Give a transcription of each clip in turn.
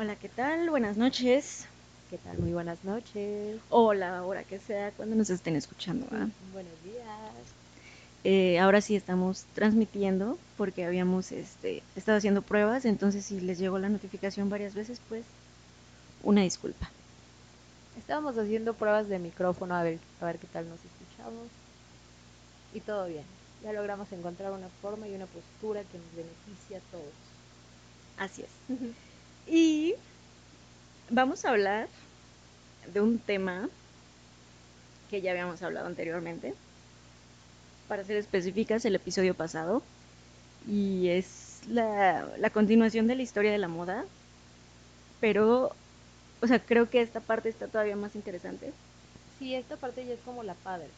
Hola, ¿qué tal? Buenas noches. ¿Qué tal? Muy buenas noches. O la hora que sea cuando nos estén escuchando. ¿verdad? Buenos días. Eh, ahora sí estamos transmitiendo porque habíamos este, estado haciendo pruebas, entonces si les llegó la notificación varias veces, pues una disculpa. Estábamos haciendo pruebas de micrófono a ver, a ver qué tal nos escuchamos. Y todo bien. Ya logramos encontrar una forma y una postura que nos beneficie a todos. Así es. Y vamos a hablar de un tema que ya habíamos hablado anteriormente. Para ser específicas, el episodio pasado. Y es la, la continuación de la historia de la moda. Pero, o sea, creo que esta parte está todavía más interesante. Sí, esta parte ya es como la padre.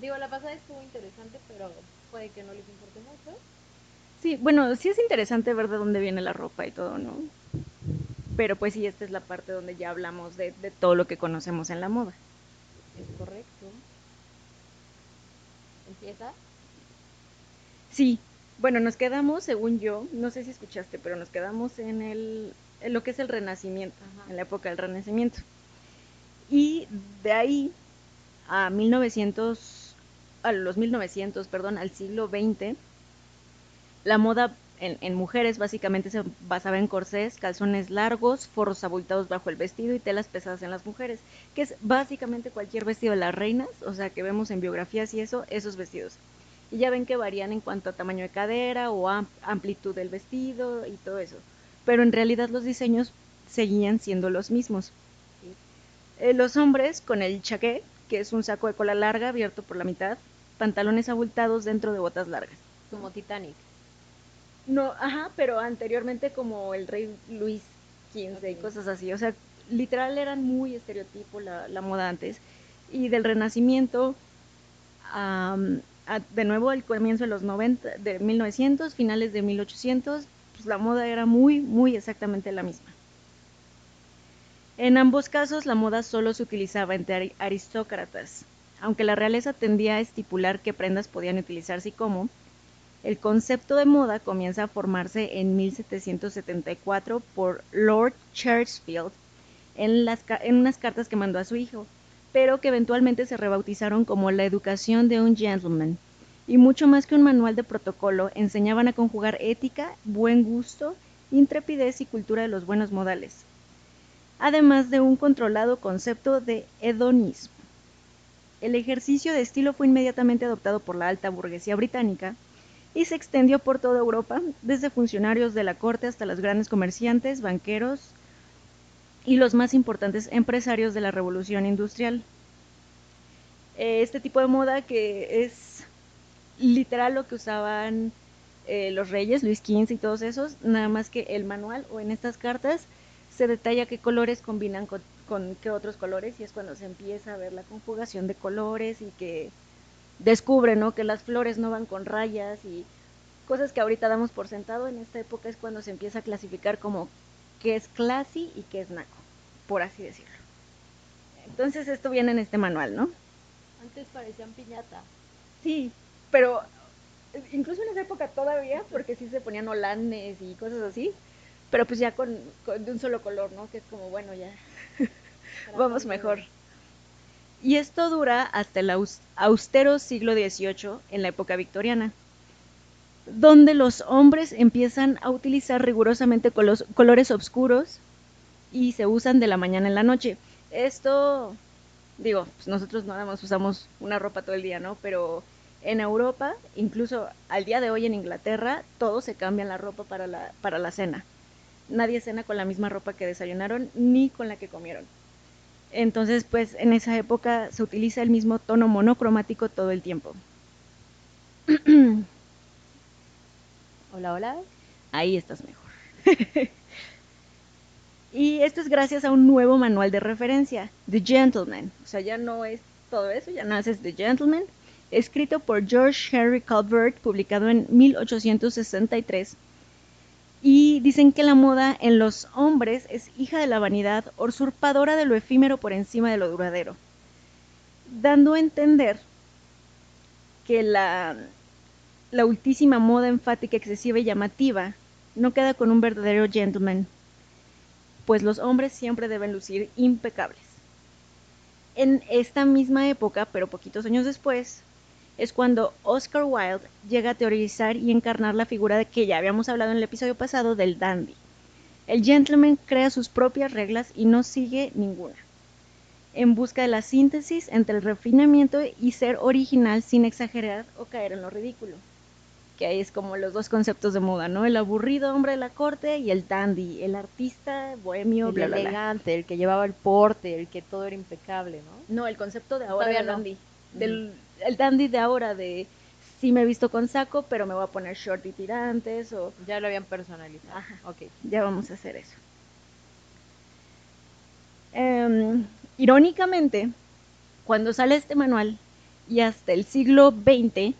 Digo, la pasada estuvo interesante, pero puede que no les importe mucho. Sí, bueno, sí es interesante ver de dónde viene la ropa y todo, ¿no? Pero pues sí, esta es la parte donde ya hablamos de, de todo lo que conocemos en la moda. Es correcto. ¿Empieza? Sí, bueno, nos quedamos, según yo, no sé si escuchaste, pero nos quedamos en, el, en lo que es el Renacimiento, Ajá. en la época del Renacimiento. Y de ahí a 1900, a los 1900, perdón, al siglo XX, la moda en, en mujeres básicamente se basaba en corsés, calzones largos, forros abultados bajo el vestido y telas pesadas en las mujeres, que es básicamente cualquier vestido de las reinas, o sea, que vemos en biografías y eso, esos vestidos. Y ya ven que varían en cuanto a tamaño de cadera o am- amplitud del vestido y todo eso. Pero en realidad los diseños seguían siendo los mismos. Eh, los hombres con el chaqué, que es un saco de cola larga abierto por la mitad, pantalones abultados dentro de botas largas. Como Titanic. No, ajá, pero anteriormente como el rey Luis XV y cosas así. O sea, literal eran muy estereotipo la, la moda antes. Y del Renacimiento, a- de nuevo el comienzo de los 90, de 1900, finales de 1800, pues la moda era muy, muy exactamente la misma. En ambos casos, la moda solo se utilizaba entre ari- aristócratas, aunque la realeza tendía a estipular qué prendas podían utilizarse y cómo. El concepto de moda comienza a formarse en 1774 por Lord Chesterfield en, en unas cartas que mandó a su hijo, pero que eventualmente se rebautizaron como la educación de un gentleman. Y mucho más que un manual de protocolo, enseñaban a conjugar ética, buen gusto, intrepidez y cultura de los buenos modales, además de un controlado concepto de hedonismo. El ejercicio de estilo fue inmediatamente adoptado por la alta burguesía británica y se extendió por toda Europa, desde funcionarios de la corte hasta los grandes comerciantes, banqueros y los más importantes empresarios de la revolución industrial. Eh, Este tipo de moda que es literal lo que usaban eh, los reyes, Luis XV y todos esos, nada más que el manual o en estas cartas se detalla qué colores combinan con, con qué otros colores y es cuando se empieza a ver la conjugación de colores y que descubre, ¿no? Que las flores no van con rayas y cosas que ahorita damos por sentado, en esta época es cuando se empieza a clasificar como qué es classy y qué es naco, por así decirlo. Entonces esto viene en este manual, ¿no? Antes parecían piñata. Sí, pero eh, incluso en esa época todavía, porque sí se ponían holanes y cosas así, pero pues ya con, con- de un solo color, ¿no? Que es como, bueno, ya vamos mejor. Y esto dura hasta el aus- austero siglo XVIII, en la época victoriana, donde los hombres empiezan a utilizar rigurosamente colores oscuros y se usan de la mañana en la noche. Esto, digo, pues nosotros nada más usamos una ropa todo el día, ¿no? Pero en Europa, incluso al día de hoy en Inglaterra, todos se cambian la ropa para la, para la cena. Nadie cena con la misma ropa que desayunaron ni con la que comieron. Entonces, pues en esa época se utiliza el mismo tono monocromático todo el tiempo. Hola, hola. Ahí estás mejor. y esto es gracias a un nuevo manual de referencia, The Gentleman. O sea, ya no es todo eso, ya naces The Gentleman, escrito por George Henry Calvert, publicado en 1863. Y dicen que la moda en los hombres es hija de la vanidad, usurpadora de lo efímero por encima de lo duradero, dando a entender que la, la ultísima moda enfática, excesiva y llamativa no queda con un verdadero gentleman. pues los hombres siempre deben lucir impecables. En esta misma época, pero poquitos años después, es cuando Oscar Wilde llega a teorizar y encarnar la figura de que ya habíamos hablado en el episodio pasado del dandy. El gentleman crea sus propias reglas y no sigue ninguna, en busca de la síntesis entre el refinamiento y ser original sin exagerar o caer en lo ridículo que ahí es como los dos conceptos de moda, ¿no? El aburrido hombre de la corte y el dandy, el artista bohemio, el elegante, el que llevaba el porte, el que todo era impecable, ¿no? No, el concepto de ahora del dandy, del el dandy de ahora de sí me he visto con saco, pero me voy a poner short y tirantes o ya lo habían personalizado. Ajá, ok, ya vamos a hacer eso. Em, irónicamente, cuando sale este manual y hasta el siglo XX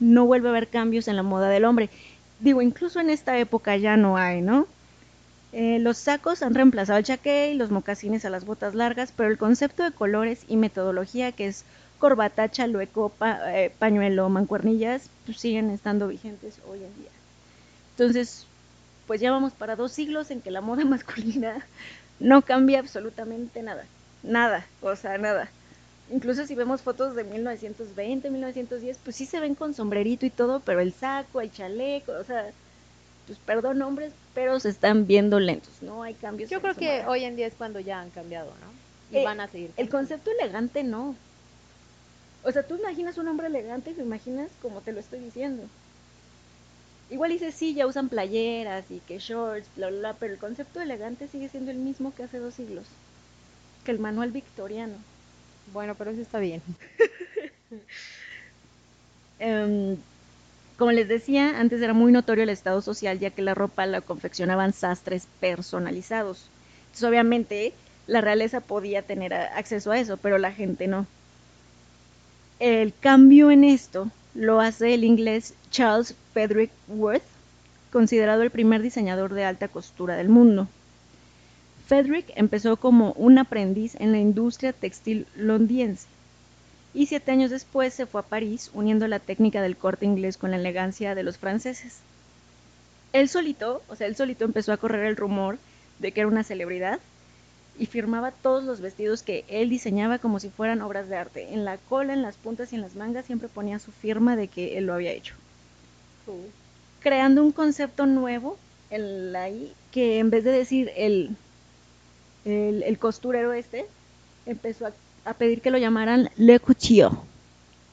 no vuelve a haber cambios en la moda del hombre. Digo, incluso en esta época ya no hay, ¿no? Eh, los sacos han reemplazado al chaqué y los mocasines a las botas largas, pero el concepto de colores y metodología, que es corbata, chalueco, eh, pañuelo, mancuernillas, pues siguen estando vigentes hoy en día. Entonces, pues ya vamos para dos siglos en que la moda masculina no cambia absolutamente nada. Nada, o sea, nada. Incluso si vemos fotos de 1920, 1910, pues sí se ven con sombrerito y todo, pero el saco, el chaleco, o sea, pues perdón hombres, pero se están viendo lentos, no hay cambios. Yo creo que hoy en día es cuando ya han cambiado, ¿no? Y eh, van a seguir. El concepto elegante no. O sea, tú imaginas un hombre elegante y lo imaginas como te lo estoy diciendo. Igual dices, sí, ya usan playeras y que shorts, bla, bla, bla, pero el concepto elegante sigue siendo el mismo que hace dos siglos, que el manual victoriano. Bueno, pero eso está bien. Em, como les decía, antes era muy notorio el estado social, ya que la ropa la confeccionaban sastres personalizados. Entonces, obviamente, la realeza podía tener acceso a eso, pero la gente no. El cambio en esto lo hace el inglés Charles Frederick Worth, considerado el primer diseñador de alta costura del mundo. Frederick empezó como un aprendiz en la industria textil londinense y siete años después se fue a París uniendo la técnica del corte inglés con la elegancia de los franceses. Él solito, o sea, él solito empezó a correr el rumor de que era una celebridad y firmaba todos los vestidos que él diseñaba como si fueran obras de arte. En la cola, en las puntas y en las mangas siempre ponía su firma de que él lo había hecho. Creando un concepto nuevo en la que en vez de decir el el, costurero este empezó a, pedir que lo llamaran Le Cuchillo,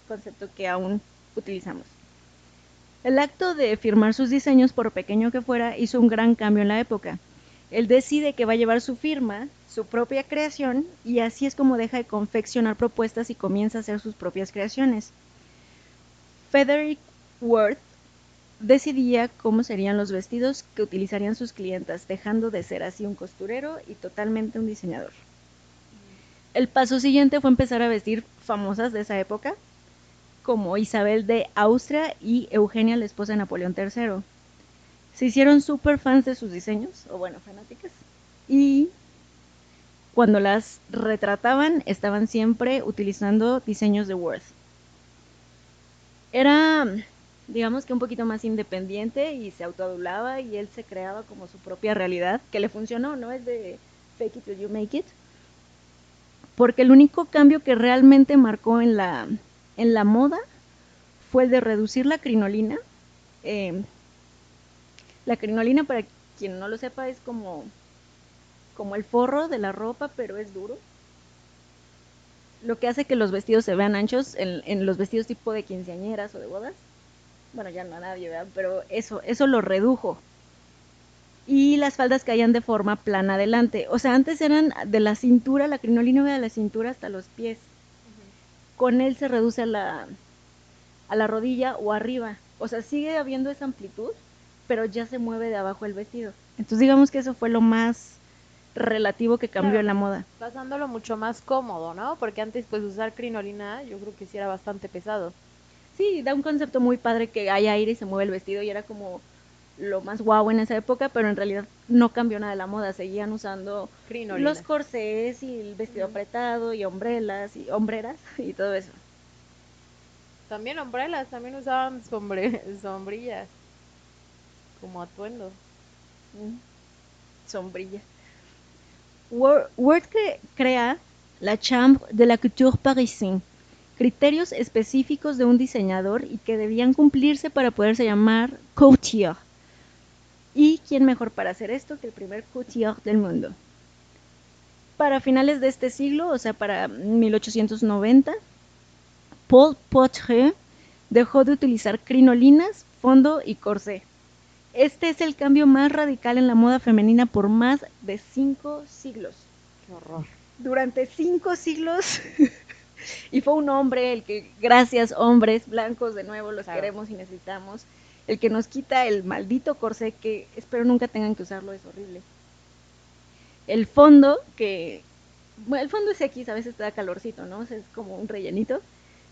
concepto que aún utilizamos. El acto de firmar sus diseños, por pequeño que fuera, hizo un gran cambio en la época. Él decide que va a llevar su firma, su propia creación, y así es como deja de confeccionar propuestas y comienza a hacer sus propias creaciones. Frederick Worth decidía cómo serían los vestidos que utilizarían sus clientas, dejando de ser así un costurero y totalmente un diseñador. El paso siguiente fue empezar a vestir famosas de esa época, como Isabel de Austria y Eugenia, la esposa de Napoleón III. Se hicieron súper fans de sus diseños, o bueno, fanáticas, y cuando las retrataban estaban siempre utilizando diseños de Worth. Era digamos que un poquito más independiente y se autoadulaba y él se creaba como su propia realidad, que le funcionó, no es de fake it till you make it. Porque el único cambio que realmente marcó en la, en la moda fue el de reducir la crinolina. Em, la crinolina, para quien no lo sepa, es como, como el forro de la ropa, pero es duro. Lo que hace que los vestidos se vean anchos en, en los vestidos tipo de quinceañeras o de bodas bueno, ya no a nadie, ¿verdad? Pero eso, eso lo redujo. Y las faldas caían de forma plana adelante. O sea, antes eran de la cintura, la crinolina de la cintura hasta los pies. Con él se reduce a la, a la rodilla o arriba. O sea, sigue habiendo esa amplitud, pero ya se mueve de abajo el vestido. Entonces digamos que eso fue lo más relativo que cambió en la moda. Pasándolo mucho más cómodo, ¿no? Porque antes pues usar crinolina yo creo que sí era bastante pesado sí, da un concepto muy padre que hay aire y se mueve el vestido y era como lo más guau en esa época, pero en realidad no cambió nada de la moda, seguían usando los corsés y el vestido apretado y hombrelas y hombreras y todo eso. También hombrelas, también usaban sombre sombrillas como atuendo. sombrilla. Word crea la Chambre de la Couture Parisienne, criterios específicos de un diseñador y que debían cumplirse para poderse llamar couture. ¿Y quién mejor para hacer esto que el primer couture del mundo? Para finales de este siglo, o sea, para 1890, Paul Poitre dejó de utilizar crinolinas, fondo y corsé. Este es el cambio más radical en la moda femenina por más de cinco siglos. Qué horror. Durante cinco siglos. y fue un hombre el que, gracias hombres blancos, de nuevo los queremos y necesitamos, el que nos quita el maldito corsé que espero nunca tengan que usarlo, es horrible. El fondo, que, bueno, el fondo es X, a veces te da calorcito, ¿no? es como un rellenito.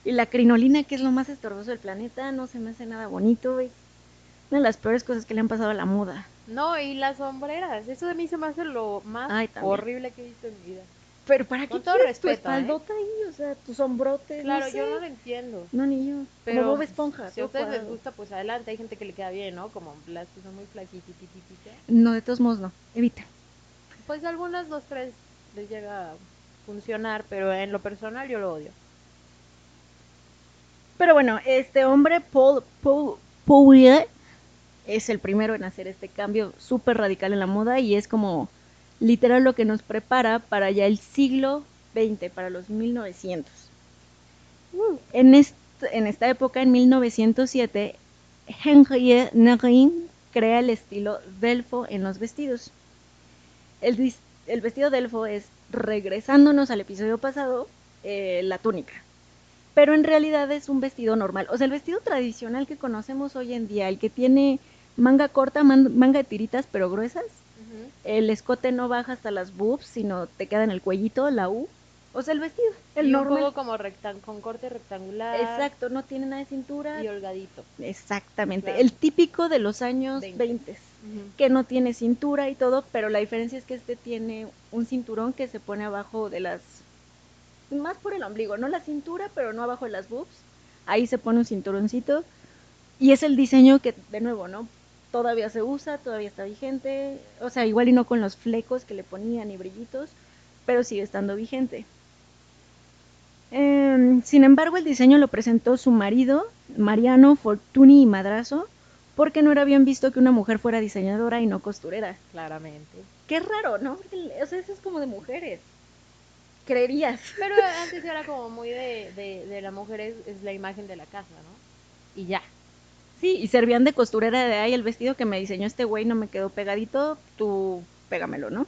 Y la crinolina, que es lo más estorboso del planeta, no se me hace nada bonito, es una de las peores cosas que le han pasado a la moda. No, y las sombreras, eso de mí se me hace lo más horrible que he visto en mi vida. Pero para qué todo respeto, tu ¿eh? espaldota ahí, o sea, tus hombrotes. Claro, yo no lo entiendo. No, ni yo. Pero Como Bob Esponja. Si a ustedes les gusta, pues adelante. Hay gente que le queda bien, ¿no? Como las que son muy flaquitas. No, de todos modos no. Evita. Pues algunas dos, tres les llega a funcionar, pero en lo personal yo lo odio. Pero bueno, este hombre, Paul, Paul, Paul es el primero en hacer este cambio súper radical en la moda y es como literal lo que nos prepara para ya el siglo XX, para los 1900. En, en esta época, en 1907, Henriette Nerin crea el estilo Delfo en los vestidos. El, el vestido Delfo es, regresándonos al episodio pasado, eh, la túnica. Pero en realidad es un vestido normal. O sea, el vestido tradicional que conocemos hoy en día, el que tiene manga corta, manga de tiritas pero gruesas. El escote no baja hasta las boobs, sino te queda en el cuellito, la U. O sea, el vestido, el y normal. Un como con corte rectangular. Exacto, no tiene nada de cintura. Y holgadito. Exactamente, el típico de los años 20, que no tiene cintura y todo, pero la diferencia es que este tiene un cinturón que se pone abajo de las... Más por el ombligo, no la cintura, pero no abajo de las boobs. Ahí se pone un cinturoncito. Y es el diseño que, de nuevo, ¿no? Todavía se usa, todavía está vigente, o sea, igual y no con los flecos que le ponían y brillitos, pero sigue estando vigente. Em, sin embargo, el diseño lo presentó su marido, Mariano Fortuny y Madrazo, porque no era bien visto que una mujer fuera diseñadora y no costurera. Claramente. Qué raro, ¿no? o sea, eso es como de mujeres. Creerías. Pero antes era como muy de, de, la mujer es, es la imagen de la casa, ¿no? Y ya. Sí, y servían de costurera de ahí el vestido que me diseñó este güey no me quedó pegadito, tú pégamelo, ¿no?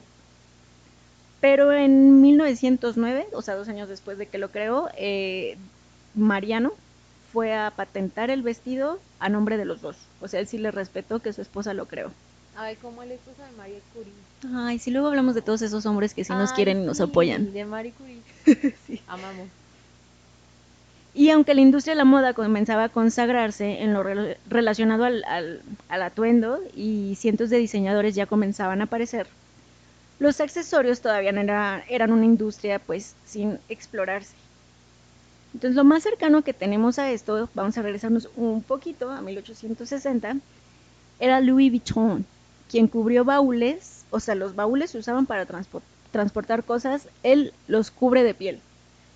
Pero en 1909, o sea, dos años después de que lo creó, eh, Mariano fue a patentar el vestido a nombre de los dos. O sea, él sí le respetó que su esposa lo creó. Ay, como la esposa de Marie Curie. Ay, sí, luego hablamos de todos esos hombres que sí nos quieren y nos apoyan. De Marie Curie. sí. Amamos. Y aunque la industria de la moda comenzaba a consagrarse en lo relacionado al, atuendo y cientos de diseñadores ya comenzaban a aparecer, los accesorios todavía eran una industria pues sin explorarse. Entonces lo más cercano que tenemos a esto, vamos a regresarnos un poquito a 1860, era Louis Vuitton, quien cubrió baúles, o sea, los baúles se usaban para transportar cosas, él los cubre de piel.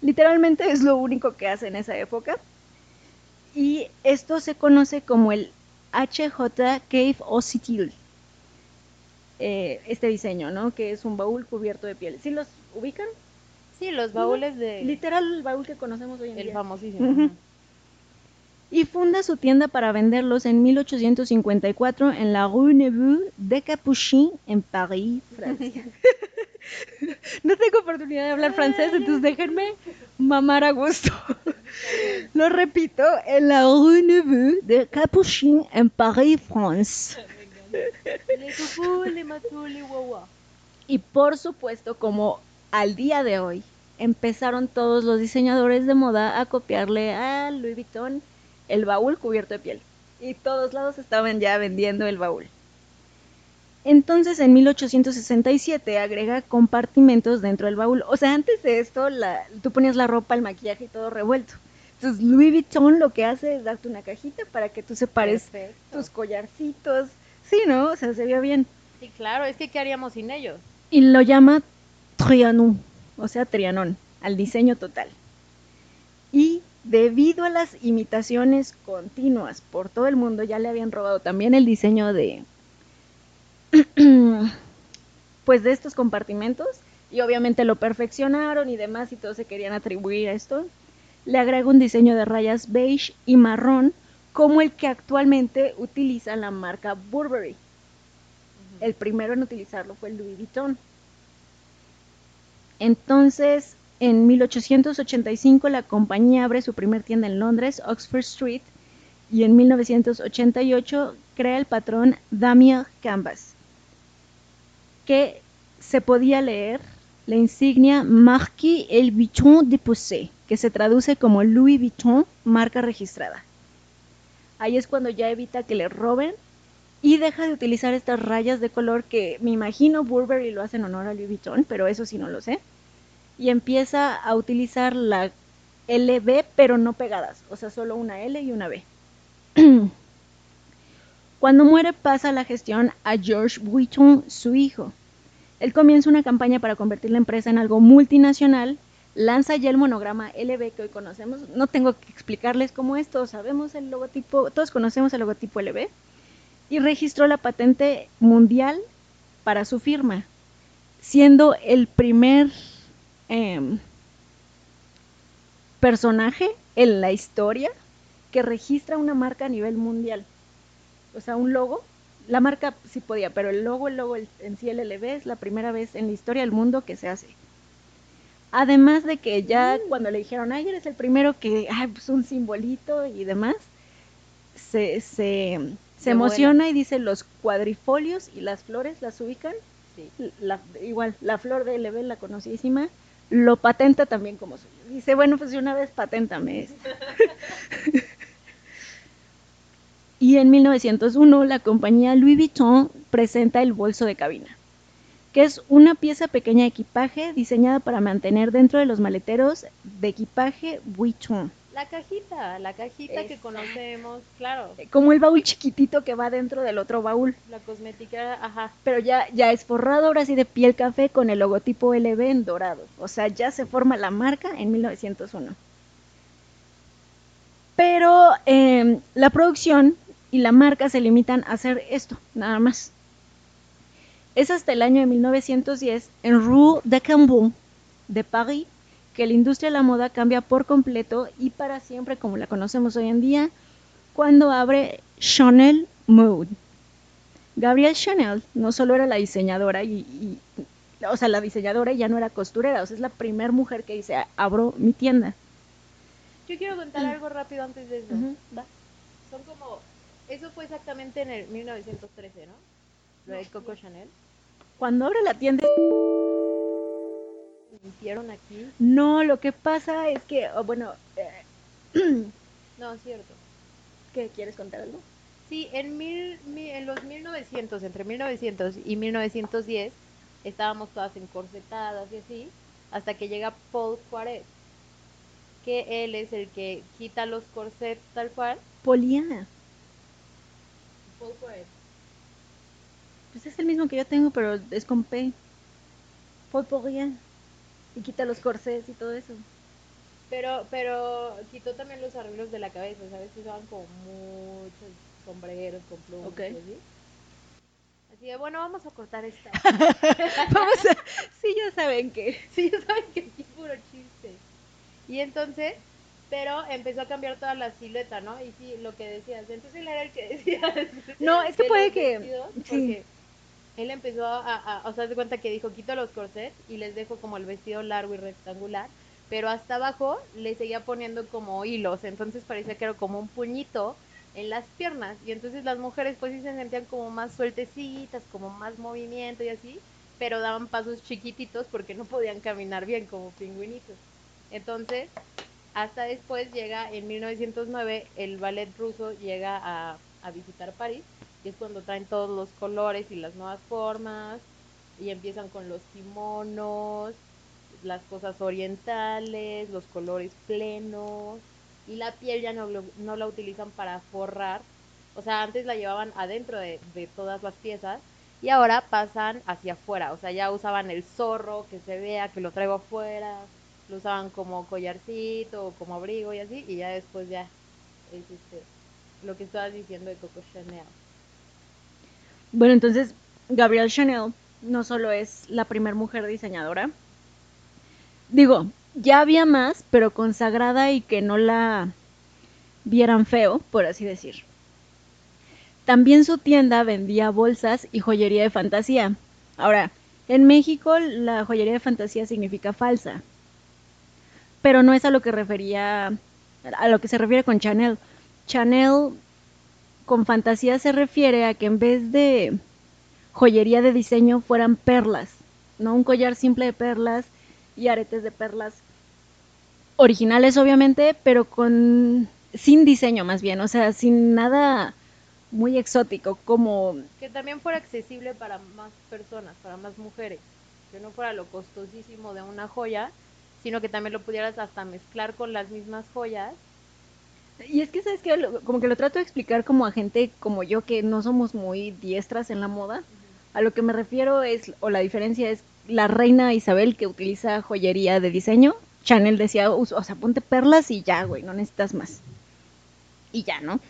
Literalmente es lo único que hace en esa época. Y esto se conoce como el HJ Cave Occitil. Eh, este diseño, ¿no? Que es un baúl cubierto de piel. ¿Sí los ubican? Sí, los baúles de... Literal el baúl que conocemos hoy en día. El famosísimo. Y funda su tienda para venderlos en 1854 en la Rue Neveu de Capuchin, en París, Francia. no tengo oportunidad de hablar francés, entonces déjenme mamar a gusto. Lo repito, en la rue Neveu de Capuchin en Paris, France. Y por supuesto, como al día de hoy, empezaron todos los diseñadores de moda a copiarle a Louis Vuitton el baúl cubierto de piel. Y todos lados estaban ya vendiendo el baúl. Entonces, en 1867 agrega compartimentos dentro del baúl. O sea, antes de esto, la, tú ponías la ropa, el maquillaje y todo revuelto. Entonces, Louis Vuitton lo que hace es darte una cajita para que tú separes tus collarcitos. Sí, ¿no? O sea, se vio bien. Sí, claro, es que ¿qué haríamos sin ellos? Y lo llama Trianon, o sea, Trianón, al diseño total. Y debido a las imitaciones continuas por todo el mundo, ya le habían robado también el diseño de pues de estos compartimentos y obviamente lo perfeccionaron y demás y todos se querían atribuir a esto. Le agrego un diseño de rayas beige y marrón como el que actualmente utiliza la marca Burberry. El primero en utilizarlo fue el Louis Vuitton. Entonces, en 1885 la compañía abre su primer tienda en Londres, Oxford Street, y en 1988 crea el patrón Damier Canvas, que se podía leer la insignia Marquis El Vuitton de Poussé, que se traduce como Louis Vuitton, marca registrada. Ahí es cuando ya evita que le roben y deja de utilizar estas rayas de color que me imagino Burberry lo hace en honor a Louis Vuitton, pero eso sí no lo sé. Y empieza a utilizar la LB, pero no pegadas, o sea, solo una L y una B. Cuando muere pasa la gestión a George Vuitton, su hijo. Él comienza una campaña para convertir la empresa en algo multinacional lanza ya el monograma LB que hoy conocemos. No tengo que explicarles cómo es, todos sabemos el logotipo, todos conocemos el logotipo LB. Y registró la patente mundial para su firma, siendo el primer em, personaje en la historia que registra una marca a nivel mundial. O sea, un logo. La marca sí podía, pero el logo, el logo en sí el LB es la primera vez en la historia del mundo que se hace. Además de que ya mm. cuando le dijeron, ay, eres el primero que, ay, pues un simbolito y demás, se, se, se emociona y dice los cuadrifolios y las flores las ubican. igual, la flor de LB, la conocidísima, lo patenta también como suyo. Dice, bueno, pues una vez paténtame esto. y en 1901 la compañía Louis Vuitton presenta el bolso de cabina que es una pieza pequeña de equipaje diseñada para mantener dentro de los maleteros de equipaje Vuitton. La cajita, la cajita que conocemos, claro. Eh, como el baúl chiquitito que va dentro del otro baúl. La cosmética, ajá. Pero ya, ya es forrado ahora sí de piel café con el logotipo LB en dorado. O sea, ya se forma la marca en 1901. Pero em, la producción y la marca se limitan a hacer esto, nada más. Es hasta el año de 1910, en Rue de Cambon de París, que la industria de la moda cambia por completo y para siempre como la conocemos hoy en día, cuando abre Chanel Mode. Gabrielle Chanel no solo era la diseñadora y, o sea, la diseñadora ya no era costurera, o sea, es la primera mujer que dice, abro mi tienda. Yo quiero contar algo rápido antes de eso. Son como, eso fue exactamente en el 1913, ¿no? Lo de Coco Chanel. Cuando abre la tienda... ¿Hicieron aquí? No, lo que pasa es que, bueno... Eh, no, es cierto. ¿Qué, quieres contar algo? Sí, en, mil, en los 1900, entre 1900 y 1910, estábamos todas encorsetadas y así, hasta que llega Paul Juárez, que él es el que quita los corsets tal cual. Poliana. Pues es el mismo que yo tengo, pero es con P. Paul Pourrien. Y quita los corsés y todo eso. Pero, pero quitó también los arreglos de la cabeza, ¿sabes? Que usaban como muchos sombreros con plumas. Okay. Así. así de, bueno, vamos a cortar esta. vamos a... Sí, ya saben que. Sí, ya saben que es puro chiste. Y entonces, pero empezó a cambiar toda la silueta, ¿no? Y sí, lo que decías. Entonces él era el que decía. No, es que puede que. Sí él empezó a, o sea, de cuenta que dijo, quito los corsets y les dejo como el vestido largo y rectangular, pero hasta abajo le seguía poniendo como hilos, entonces parecía que era como un puñito en las piernas, y entonces las mujeres pues sí se sentían como más sueltecitas, como más movimiento y así, pero daban pasos chiquititos porque no podían caminar bien como pingüinitos. Entonces, hasta después llega, en 1909, el ballet ruso llega a, visitar París es cuando traen todos los colores y las nuevas formas y empiezan con los kimonos, las cosas orientales, los colores plenos y la piel ya no, no la utilizan para forrar, o sea, antes la llevaban adentro de, de todas las piezas y ahora pasan hacia afuera, o sea, ya usaban el zorro, que se vea que lo traigo afuera, lo usaban como collarcito o como abrigo y así, y ya después ya es este, lo que estabas diciendo de Coco Chanel. Bueno, entonces Gabrielle Chanel no solo es la primera mujer diseñadora, digo, ya había más, pero consagrada y que no la vieran feo, por así decir. También su tienda vendía bolsas y joyería de fantasía. Ahora, en México la joyería de fantasía significa falsa, pero no es a lo que refería, a lo que se refiere con Chanel. Chanel con fantasía se refiere a que en vez de joyería de diseño fueran perlas, no un collar simple de perlas y aretes de perlas originales obviamente, pero con sin diseño más bien, o sea, sin nada muy exótico, como... Que también fuera accesible para más personas, para más mujeres, que no fuera lo costosísimo de una joya, sino que también lo pudieras hasta mezclar con las mismas joyas. Y es que, ¿sabes que Como que lo trato de explicar como a gente como yo, que no somos muy diestras en la moda. A lo que me refiero es, o la diferencia es, la reina Isabel que utiliza joyería de diseño, Chanel decía, o sea, ponte perlas y ya, güey, no necesitas más. Y ya, ¿no?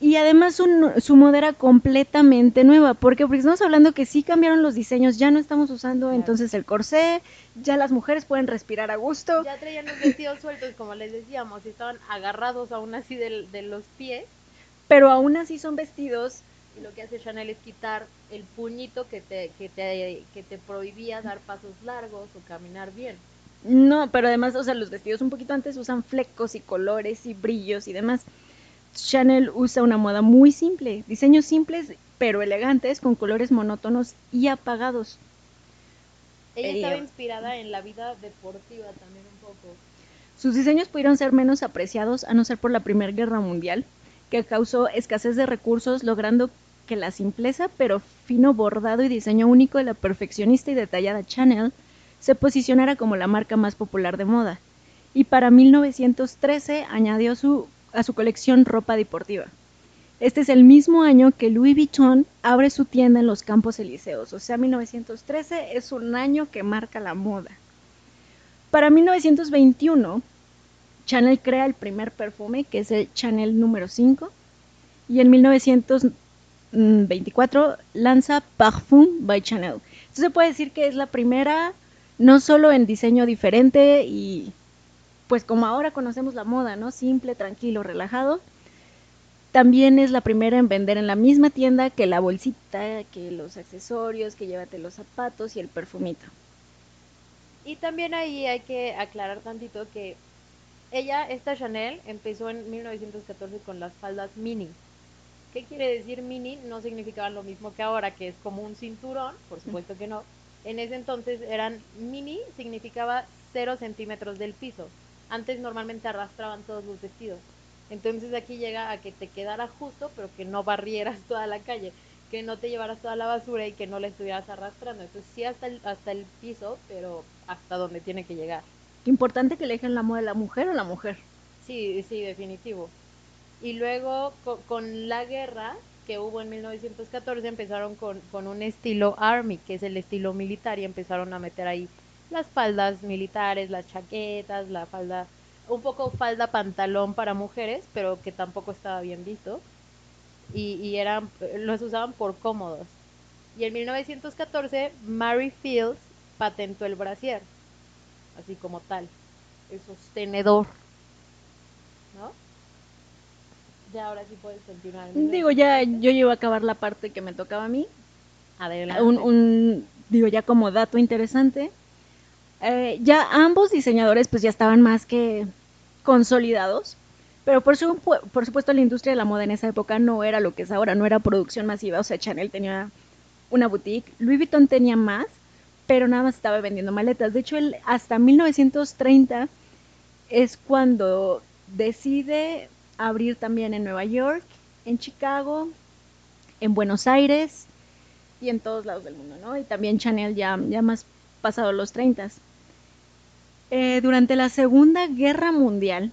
Y además su, moda era completamente nueva. ¿Por qué? Porque estamos hablando que sí cambiaron los diseños, ya no estamos usando entonces el corsé, ya las mujeres pueden respirar a gusto. Ya traían los vestidos sueltos, como les decíamos, y estaban agarrados aún así de, de los pies. Pero aún así son vestidos y lo que hace Chanel es quitar el puñito que te, que te, que te prohibía dar pasos largos o caminar bien. No, pero además, o sea, los vestidos un poquito antes usan flecos y colores y brillos y demás. Chanel usa una moda muy simple, diseños simples pero elegantes con colores monótonos y apagados. Ella estaba inspirada en la vida deportiva también un poco. Sus diseños pudieron ser menos apreciados a no ser por la Primera Guerra Mundial, que causó escasez de recursos, logrando que la simpleza pero fino bordado y diseño único de la perfeccionista y detallada Chanel se posicionara como la marca más popular de moda. Y para 1913 añadió su a su colección ropa deportiva. Este es el mismo año que Louis Vuitton abre su tienda en los Campos Elíseos, o sea, 1913 es un año que marca la moda. Para 1921, Chanel crea el primer perfume, que es el Chanel número 5, y en 1924 lanza Parfum by Chanel. Entonces se puede decir que es la primera, no solo en diseño diferente y pues como ahora conocemos la moda, ¿no? Simple, tranquilo, relajado. También es la primera en vender en la misma tienda que la bolsita, que los accesorios, que llévate los zapatos y el perfumito. Y también ahí hay que aclarar tantito que ella, esta Chanel, empezó en 1914 con las faldas mini. ¿Qué quiere decir mini? No significaba lo mismo que ahora, que es como un cinturón, por supuesto que no. En ese entonces eran mini, significaba 0 centímetros del piso. Antes normalmente arrastraban todos los vestidos. Entonces aquí llega a que te quedara justo, pero que no barrieras toda la calle, que no te llevaras toda la basura y que no la estuvieras arrastrando. Entonces sí hasta el, hasta el piso, pero hasta donde tiene que llegar. Importante que le dejen la moda de la mujer o la mujer. Sí, sí, definitivo. Y luego con, la guerra que hubo en 1914 empezaron con, con un estilo army, que es el estilo militar, y empezaron a meter ahí las faldas militares, las chaquetas, la falda, un poco falda pantalón para mujeres, pero que tampoco estaba bien visto. Y, y eran, los usaban por cómodos. Y en 1914, Mary Fields patentó el brasier, así como tal, el sostenedor. ¿No? Ya ahora sí puedes continuar. Digo, ya yo llevo a acabar la parte que me tocaba a mí. Adelante. Un, un, digo, ya como dato interesante, eh, ya ambos diseñadores pues ya estaban más que consolidados, pero por, su, por supuesto la industria de la moda en esa época no era lo que es ahora, no era producción masiva, o sea, Chanel tenía una boutique, Louis Vuitton tenía más, pero nada más estaba vendiendo maletas. De hecho, él hasta 1930 es cuando decide abrir también en Nueva York, en Chicago, en Buenos Aires y en todos lados del mundo, ¿no? Y también Chanel ya, ya más pasado los 30. Eh, durante la Segunda Guerra Mundial,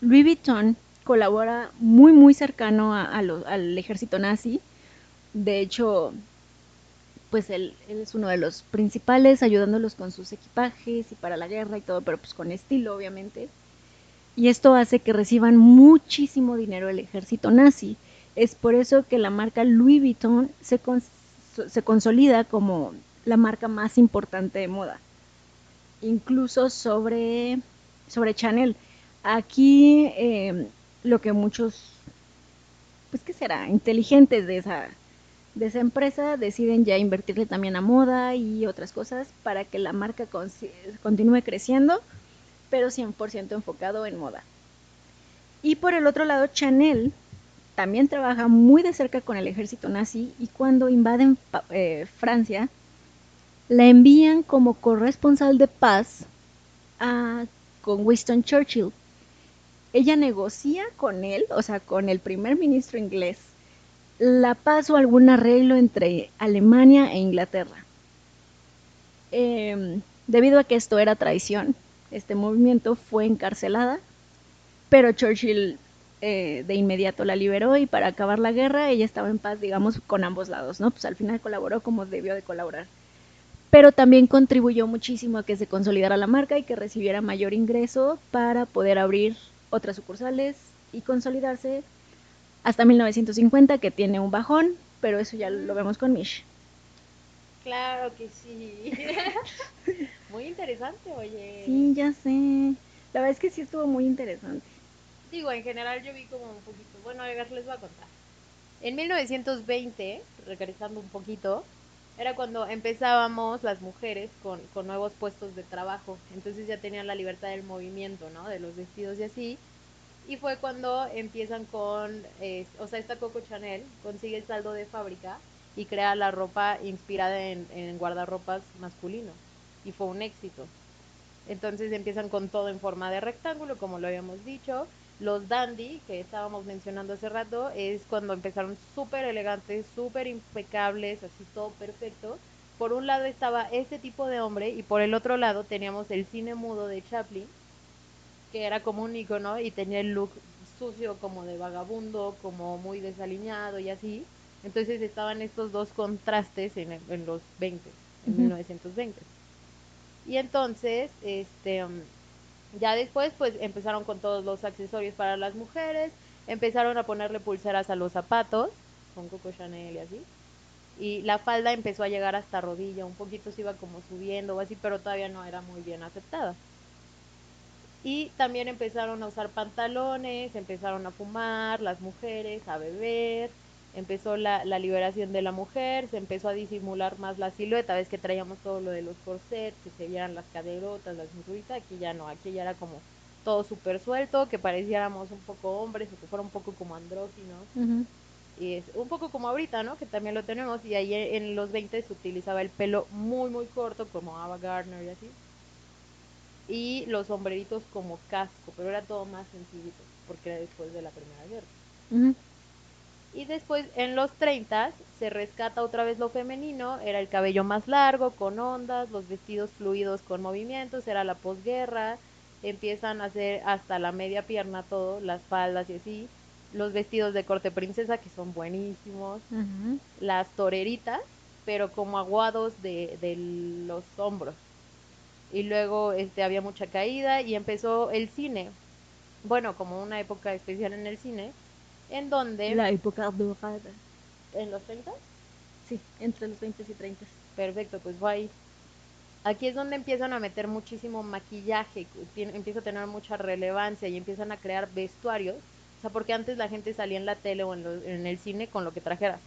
Louis Vuitton colabora muy, muy cercano al ejército nazi. De hecho, pues él, él, es uno de los principales, ayudándolos con sus equipajes y para la guerra y todo, pero pues con estilo, obviamente. Y esto hace que reciban muchísimo dinero el ejército nazi. Es por eso que la marca Louis Vuitton se, se consolida como la marca más importante de moda, incluso sobre, sobre Chanel. Aquí eh, lo que muchos, pues qué será, inteligentes de esa, de esa empresa deciden ya invertirle también a moda y otras cosas para que la marca continúe creciendo, pero 100% enfocado en moda. Y por el otro lado, Chanel también trabaja muy de cerca con el ejército nazi y cuando invaden eh, Francia, la envían como corresponsal de paz con Winston Churchill. Ella negocia con él, o sea, con el primer ministro inglés, la paz o algún arreglo entre Alemania e Inglaterra. Em, debido a que esto era traición, este movimiento fue encarcelada, pero Churchill eh, de inmediato la liberó y para acabar la guerra ella estaba en paz, digamos, con ambos lados, ¿no? Pues al final colaboró como debió de colaborar. Pero también contribuyó muchísimo a que se consolidara la marca y que recibiera mayor ingreso para poder abrir otras sucursales y consolidarse hasta 1950, que tiene un bajón, pero eso ya lo vemos con Mish. Claro que sí. muy interesante, oye. Sí, ya sé. La verdad es que sí estuvo muy interesante. Digo, en general yo vi como un poquito. Bueno, a ver, les voy a contar. En 1920, regresando un poquito, era cuando empezábamos las mujeres con, con nuevos puestos de trabajo. Entonces ya tenían la libertad del movimiento, ¿no? De los vestidos y así. Y fue cuando empiezan con, eh, o sea, esta Coco Chanel consigue el saldo de fábrica y crea la ropa inspirada en, en guardarropas masculino. Y fue un éxito. Entonces empiezan con todo en forma de rectángulo, como lo habíamos dicho. Los dandy, que estábamos mencionando hace rato, es cuando empezaron súper elegantes, súper impecables, así todo perfecto. Por un lado estaba ese tipo de hombre y por el otro lado teníamos el cine mudo de Chaplin, que era como un icono y tenía el look sucio como de vagabundo, como muy desaliñado y así. Entonces estaban estos dos contrastes en, en los 20, en 1920. Y entonces, este, ya después, pues empezaron con todos los accesorios para las mujeres, empezaron a ponerle pulseras a los zapatos, con Coco Chanel y así. Y la falda empezó a llegar hasta rodilla, un poquito se iba como subiendo o así, pero todavía no era muy bien aceptada. Y también empezaron a usar pantalones, empezaron a fumar las mujeres, a beber, empezó la, la, liberación de la mujer, se empezó a disimular más la silueta, ves que traíamos todo lo de los corsets, que se vieran las caderotas, la cinturita, aquí ya no, aquí ya era como todo súper suelto, que pareciéramos un poco hombres o que fuera un poco como andróginos. Y es un poco como ahorita, ¿no? Que también lo tenemos. Y ahí en los 20 se utilizaba el pelo muy, muy corto, como Ava Gardner y así. Y los sombreritos como casco, pero era todo más sencillito, porque era después de la Primera Guerra. Y después en los 30 se rescata otra vez lo femenino, era el cabello más largo, con ondas, los vestidos fluidos con movimientos, era la posguerra, empiezan a hacer hasta la media pierna todo, las faldas y así, los vestidos de corte princesa que son buenísimos, las toreritas, pero como aguados de, de los hombros. Y luego este había mucha caída y empezó el cine. Bueno, como una época especial en el cine, en donde... La época dorada. ¿En los 30? Sí, entre los 20 y 30. Perfecto, pues va ahí. Aquí es donde empiezan a meter muchísimo maquillaje, empieza a tener mucha relevancia y empiezan a crear vestuarios. O sea, porque antes la gente salía en la tele o en, el cine con lo que trajeras,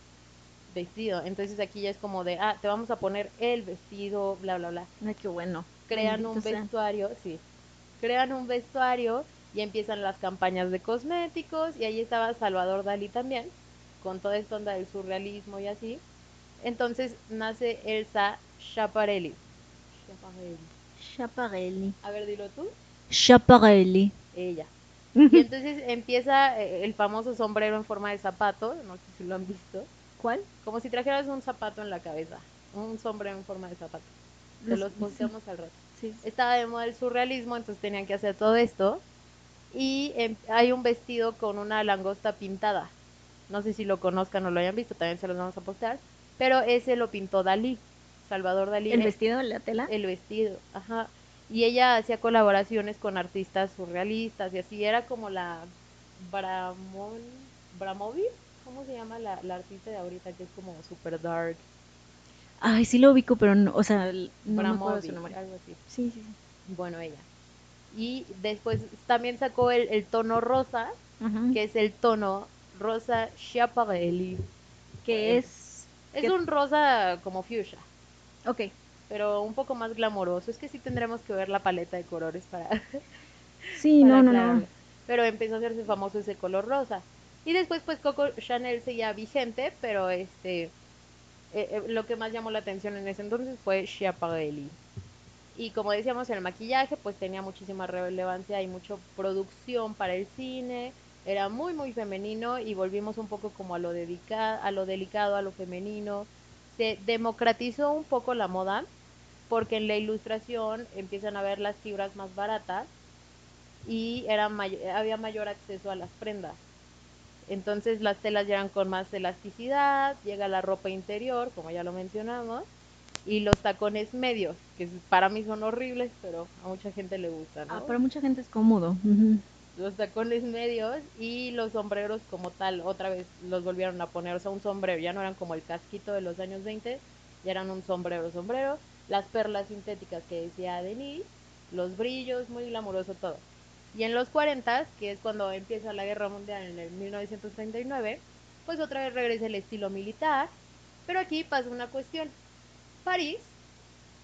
vestido. Entonces aquí ya es como de, ah, te vamos a poner el vestido, bla, bla, bla. Ay, qué bueno. Crean un vestuario, sí. Crean un vestuario y empiezan las campañas de cosméticos y ahí estaba Salvador Dalí también, con toda esta onda del surrealismo y así. Entonces nace Elsa Schiaparelli. Schiaparelli. A ver, dilo tú. Schiaparelli. Ella. Y entonces empieza eh, el famoso sombrero en forma de zapato, no sé si lo han visto. ¿Cuál? Como si trajeras un zapato en la cabeza, un sombrero en forma de zapato. Te los posteamos al rato. Sí. Estaba de moda el surrealismo, entonces tenían que hacer todo esto y em, hay un vestido con una langosta pintada. No sé si lo conozcan o lo hayan visto, también se los vamos a postear. pero ese lo pintó Dalí, Salvador Dalí. ¿El vestido, la tela? el vestido, ajá. Y ella hacía colaboraciones con artistas surrealistas y así era como la Bramon, Bramovic, ¿cómo se llama la, la artista de ahorita que es como super dark? Ay, sí lo ubico, pero no, o sea, l- no me acuerdo Bramovic, su nombre. algo así. Sí, sí, sí. Bueno, ella. Y después también sacó el, el tono rosa, que es el tono rosa Schiaparelli. Que es... Es que- un rosa como fuchsia, Ok. pero un poco más glamoroso. Es que sí tendremos que ver la paleta de colores para, Sí, para no, no, no. Pero empezó a hacerse famoso ese color rosa. Y después, pues Coco Chanel seguía vigente, pero este eh, eh, lo que más llamó la atención en ese entonces fue Schiaparelli. Y como decíamos, el maquillaje pues tenía muchísima relevancia y mucha producción para el cine. Era muy, muy femenino y volvimos un poco como a lo, dedica a lo delicado, a lo femenino. Se democratizó un poco la moda porque en la ilustración empiezan a ver las fibras más baratas y era may- había mayor acceso a las prendas. Entonces las telas llegan con más elasticidad, llega la ropa interior, como ya lo mencionamos, y los tacones medios, que para mí son horribles, pero a mucha gente le gustan, ¿no? Ah, para mucha gente es cómodo. Los tacones medios y los sombreros como tal, otra vez los volvieron a poner, o sea, un sombrero, ya no eran como el casquito de los años 20, ya eran un sombrero, sombrero, las perlas sintéticas que decía Denise, los brillos, muy glamuroso todo. Y en los 40, que es cuando empieza la guerra mundial en el 1939, pues otra vez regresa el estilo militar, pero aquí pasa una cuestión. París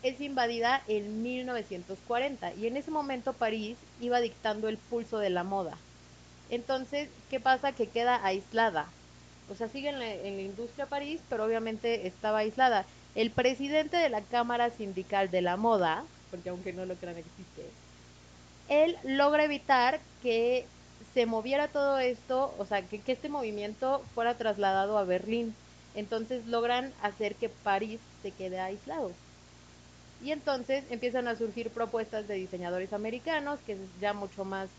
es invadida en 1940 y en ese momento París iba dictando el pulso de la moda. Entonces, ¿qué pasa? Que queda aislada. O sea, sigue en la, industria París, pero obviamente estaba aislada. El presidente de la Cámara Sindical de la Moda, porque aunque no lo crean existe, él logra evitar que se moviera todo esto, o sea, que este movimiento fuera trasladado a Berlín. Entonces logran hacer que París se quede aislado. Y entonces empiezan a surgir propuestas de diseñadores americanos, que es ya mucho más,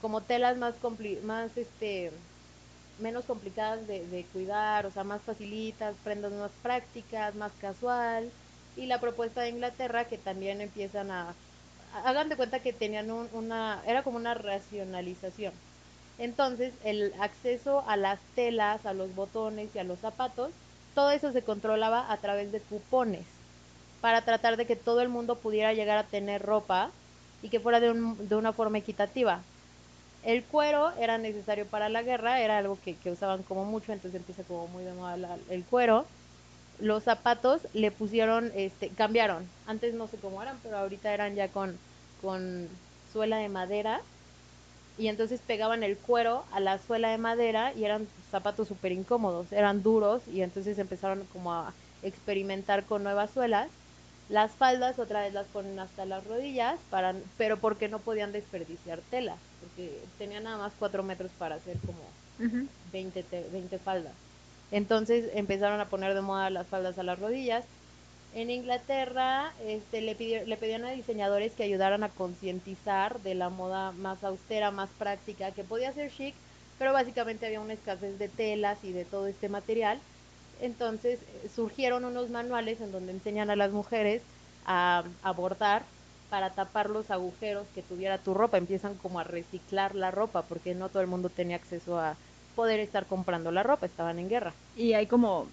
como telas más, compli más este, menos complicadas de, de cuidar, o sea, más facilitas, prendas más prácticas, más casual. Y la propuesta de Inglaterra, que también empiezan a, hagan de cuenta que tenían un, una, era como una racionalización. Entonces, el acceso a las telas, a los botones y a los zapatos, todo eso se controlaba a través de cupones para tratar de que todo el mundo pudiera llegar a tener ropa y que fuera de, un, de una forma equitativa. El cuero era necesario para la guerra, era algo que, que usaban como mucho, entonces empieza como muy de moda el cuero. Los zapatos le pusieron, este, cambiaron. Antes no sé cómo eran, pero ahorita eran ya con, con suela de madera. Y entonces pegaban el cuero a la suela de madera y eran zapatos súper incómodos, eran duros y entonces empezaron como a experimentar con nuevas suelas. Las faldas otra vez las ponen hasta las rodillas, para, pero porque no podían desperdiciar tela, porque tenían nada más 4 metros para hacer como. 20, te- 20 faldas. Entonces empezaron a poner de moda las faldas a las rodillas. En Inglaterra este, le, pedían a diseñadores que ayudaran a concientizar de la moda más austera, más práctica, que podía ser chic, pero básicamente había una escasez de telas y de todo este material. Entonces eh, surgieron unos manuales en donde enseñan a las mujeres a, a bordar para tapar los agujeros que tuviera tu ropa. Empiezan como a reciclar la ropa porque no todo el mundo tenía acceso a poder estar comprando la ropa, estaban en guerra. Y hay como,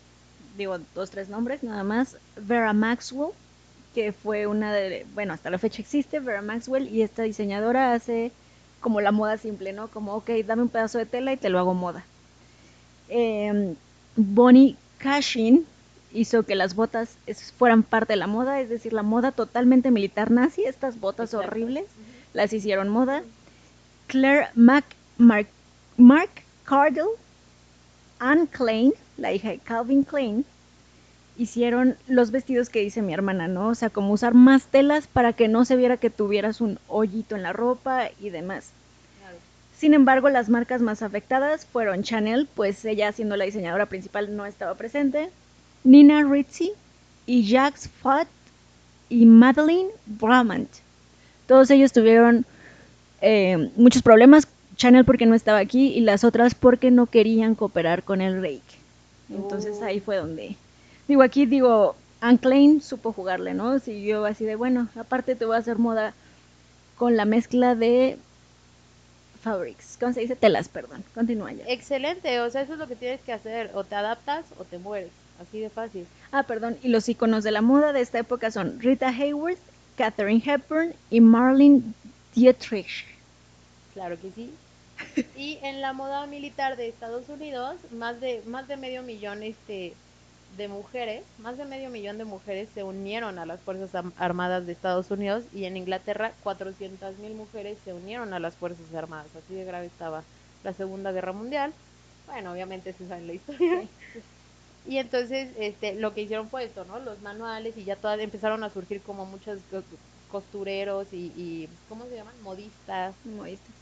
digo, dos, tres nombres nada más. Vera Maxwell, que fue una de, bueno, hasta la fecha existe Vera Maxwell y esta diseñadora hace como la moda simple, ¿no? Como, ok, dame un pedazo de tela y te lo hago moda. Eh, Bonnie Cashin hizo que las botas fueran parte de la moda, es decir, la moda totalmente militar nazi, estas botas Exacto. horribles, las hicieron moda. Claire Mac, Mark, Mark Cardle, Anne Klein, la hija de Calvin Klein, hicieron los vestidos que dice mi hermana, ¿no? O sea, como usar más telas para que no se viera que tuvieras un hoyito en la ropa y demás. Claro. Sin embargo, las marcas más afectadas fueron Chanel, pues ella siendo la diseñadora principal no estaba presente, Nina Ritchie y Jacques Fat y Madeleine Bramant. Todos ellos tuvieron eh, muchos problemas, Chanel porque no estaba aquí y las otras porque no querían cooperar con el Reich. Entonces Oh. ahí fue donde... Digo, aquí digo, Klein supo jugarle, ¿no? Siguió así de, bueno, aparte te voy a hacer moda con la mezcla de fabrics, ¿cómo se dice? Telas, perdón. Continúa ya. Excelente, o sea, eso es lo que tienes que hacer, o te adaptas o te mueres, así de fácil. Ah, perdón, y los iconos de la moda de esta época son Rita Hayworth, Katherine Hepburn y Marlene Dietrich. Claro que sí. Y en la moda militar de Estados Unidos, más de más de medio millón este de mujeres, más de medio millón de mujeres se unieron a las Fuerzas Armadas de Estados Unidos y en Inglaterra 400 mil mujeres se unieron a las Fuerzas Armadas. Así de grave estaba la Segunda Guerra Mundial. Bueno, obviamente se sabe la historia. Y entonces este, lo que hicieron fue esto, ¿no? Los manuales y ya todas empezaron a surgir como muchos co- costureros y, y ¿cómo se llaman? Modistas. Modistas.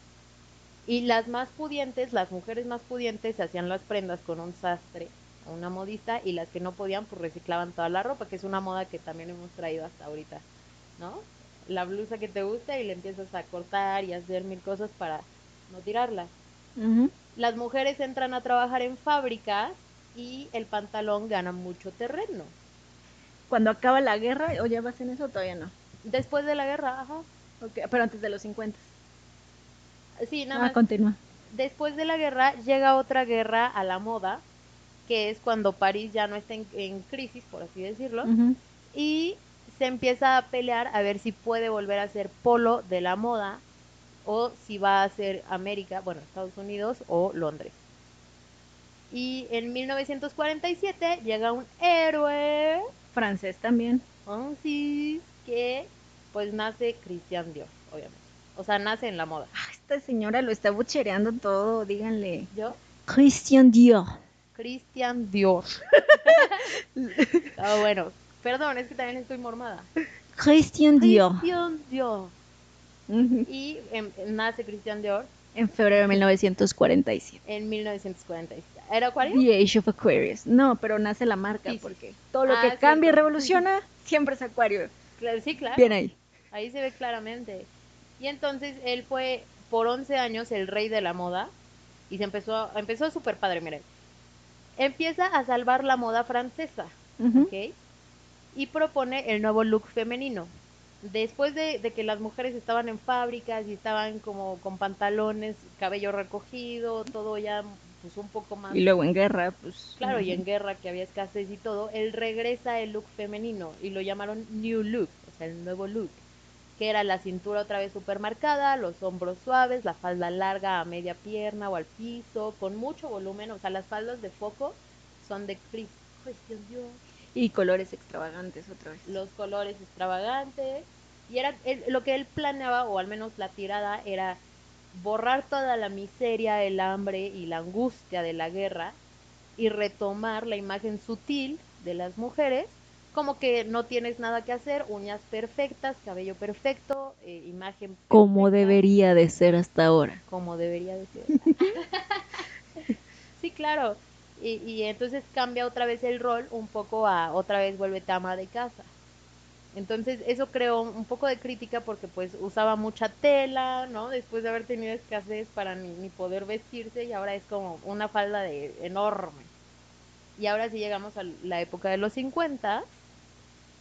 Y las más pudientes, las mujeres más pudientes, se hacían las prendas con un sastre una modista y las que no podían, pues reciclaban toda la ropa, que es una moda que también hemos traído hasta ahorita, ¿no? La blusa que te gusta y le empiezas a cortar y a hacer mil cosas para no tirarla. Las mujeres entran a trabajar en fábricas y el pantalón gana mucho terreno. Cuando acaba la guerra, ¿o ya vas en eso? Todavía no. Después de la guerra, ajá. Ok, pero antes de los 50. Sí, nada Ah, más. continúa. Después de la guerra llega otra guerra a la moda, que es cuando París ya no está en, en crisis, por así decirlo, y se empieza a pelear a ver si puede volver a ser polo de la moda o si va a ser América, bueno, Estados Unidos o Londres. Y en 1947 llega un héroe, Francés también. Francis, que pues nace Christian Dior, obviamente. O sea, nace en la moda. Ah, esta señora lo está buchereando todo, díganle. Yo, Christian Dior. Christian Dior. Ah, bueno, perdón, es que también estoy mormada. Christian Dior. Christian Dior. Y em, nace Christian Dior En febrero de 1947. en 1947. ¿Era cuál? The Age of Aquarius. No, pero nace la marca Sí, sí. porque todo lo Ah, que cambia y revoluciona siempre es Acuario. Claro, Sí, claro. Bien ahí. Ahí se ve claramente. Y entonces él fue por 11 años el rey de la moda y se empezó, empezó súper padre, miren. Empieza a salvar la moda francesa. ¿ok? Y propone el nuevo look femenino. Después de, de que las mujeres estaban en fábricas y estaban como con pantalones, cabello recogido, todo ya pues un poco más Y luego en guerra, pues. Claro, y en guerra que había escasez y todo, él regresa el look femenino y lo llamaron New Look, o sea, el nuevo look, que era la cintura otra vez super marcada, los hombros suaves, la falda larga a media pierna o al piso, con mucho volumen, o sea, las faldas de foco son de Chris, Y colores extravagantes otra vez. los colores extravagantes, y era él- lo que él planeaba, o al menos la tirada, era borrar toda la miseria, el hambre y la angustia de la guerra y retomar la imagen sutil de las mujeres, como que no tienes nada que hacer, uñas perfectas, cabello perfecto, eh, imagen Como perfecta, debería de ser hasta ahora. como debería de ser. sí, claro. Y, y entonces cambia otra vez el rol un poco a otra vez vuelve ama de casa. Entonces eso creó un poco de crítica porque pues usaba mucha tela, ¿no? Después de haber tenido escasez para ni, ni poder vestirse y ahora es como una falda de enorme. Y ahora sí llegamos a la época de los 50.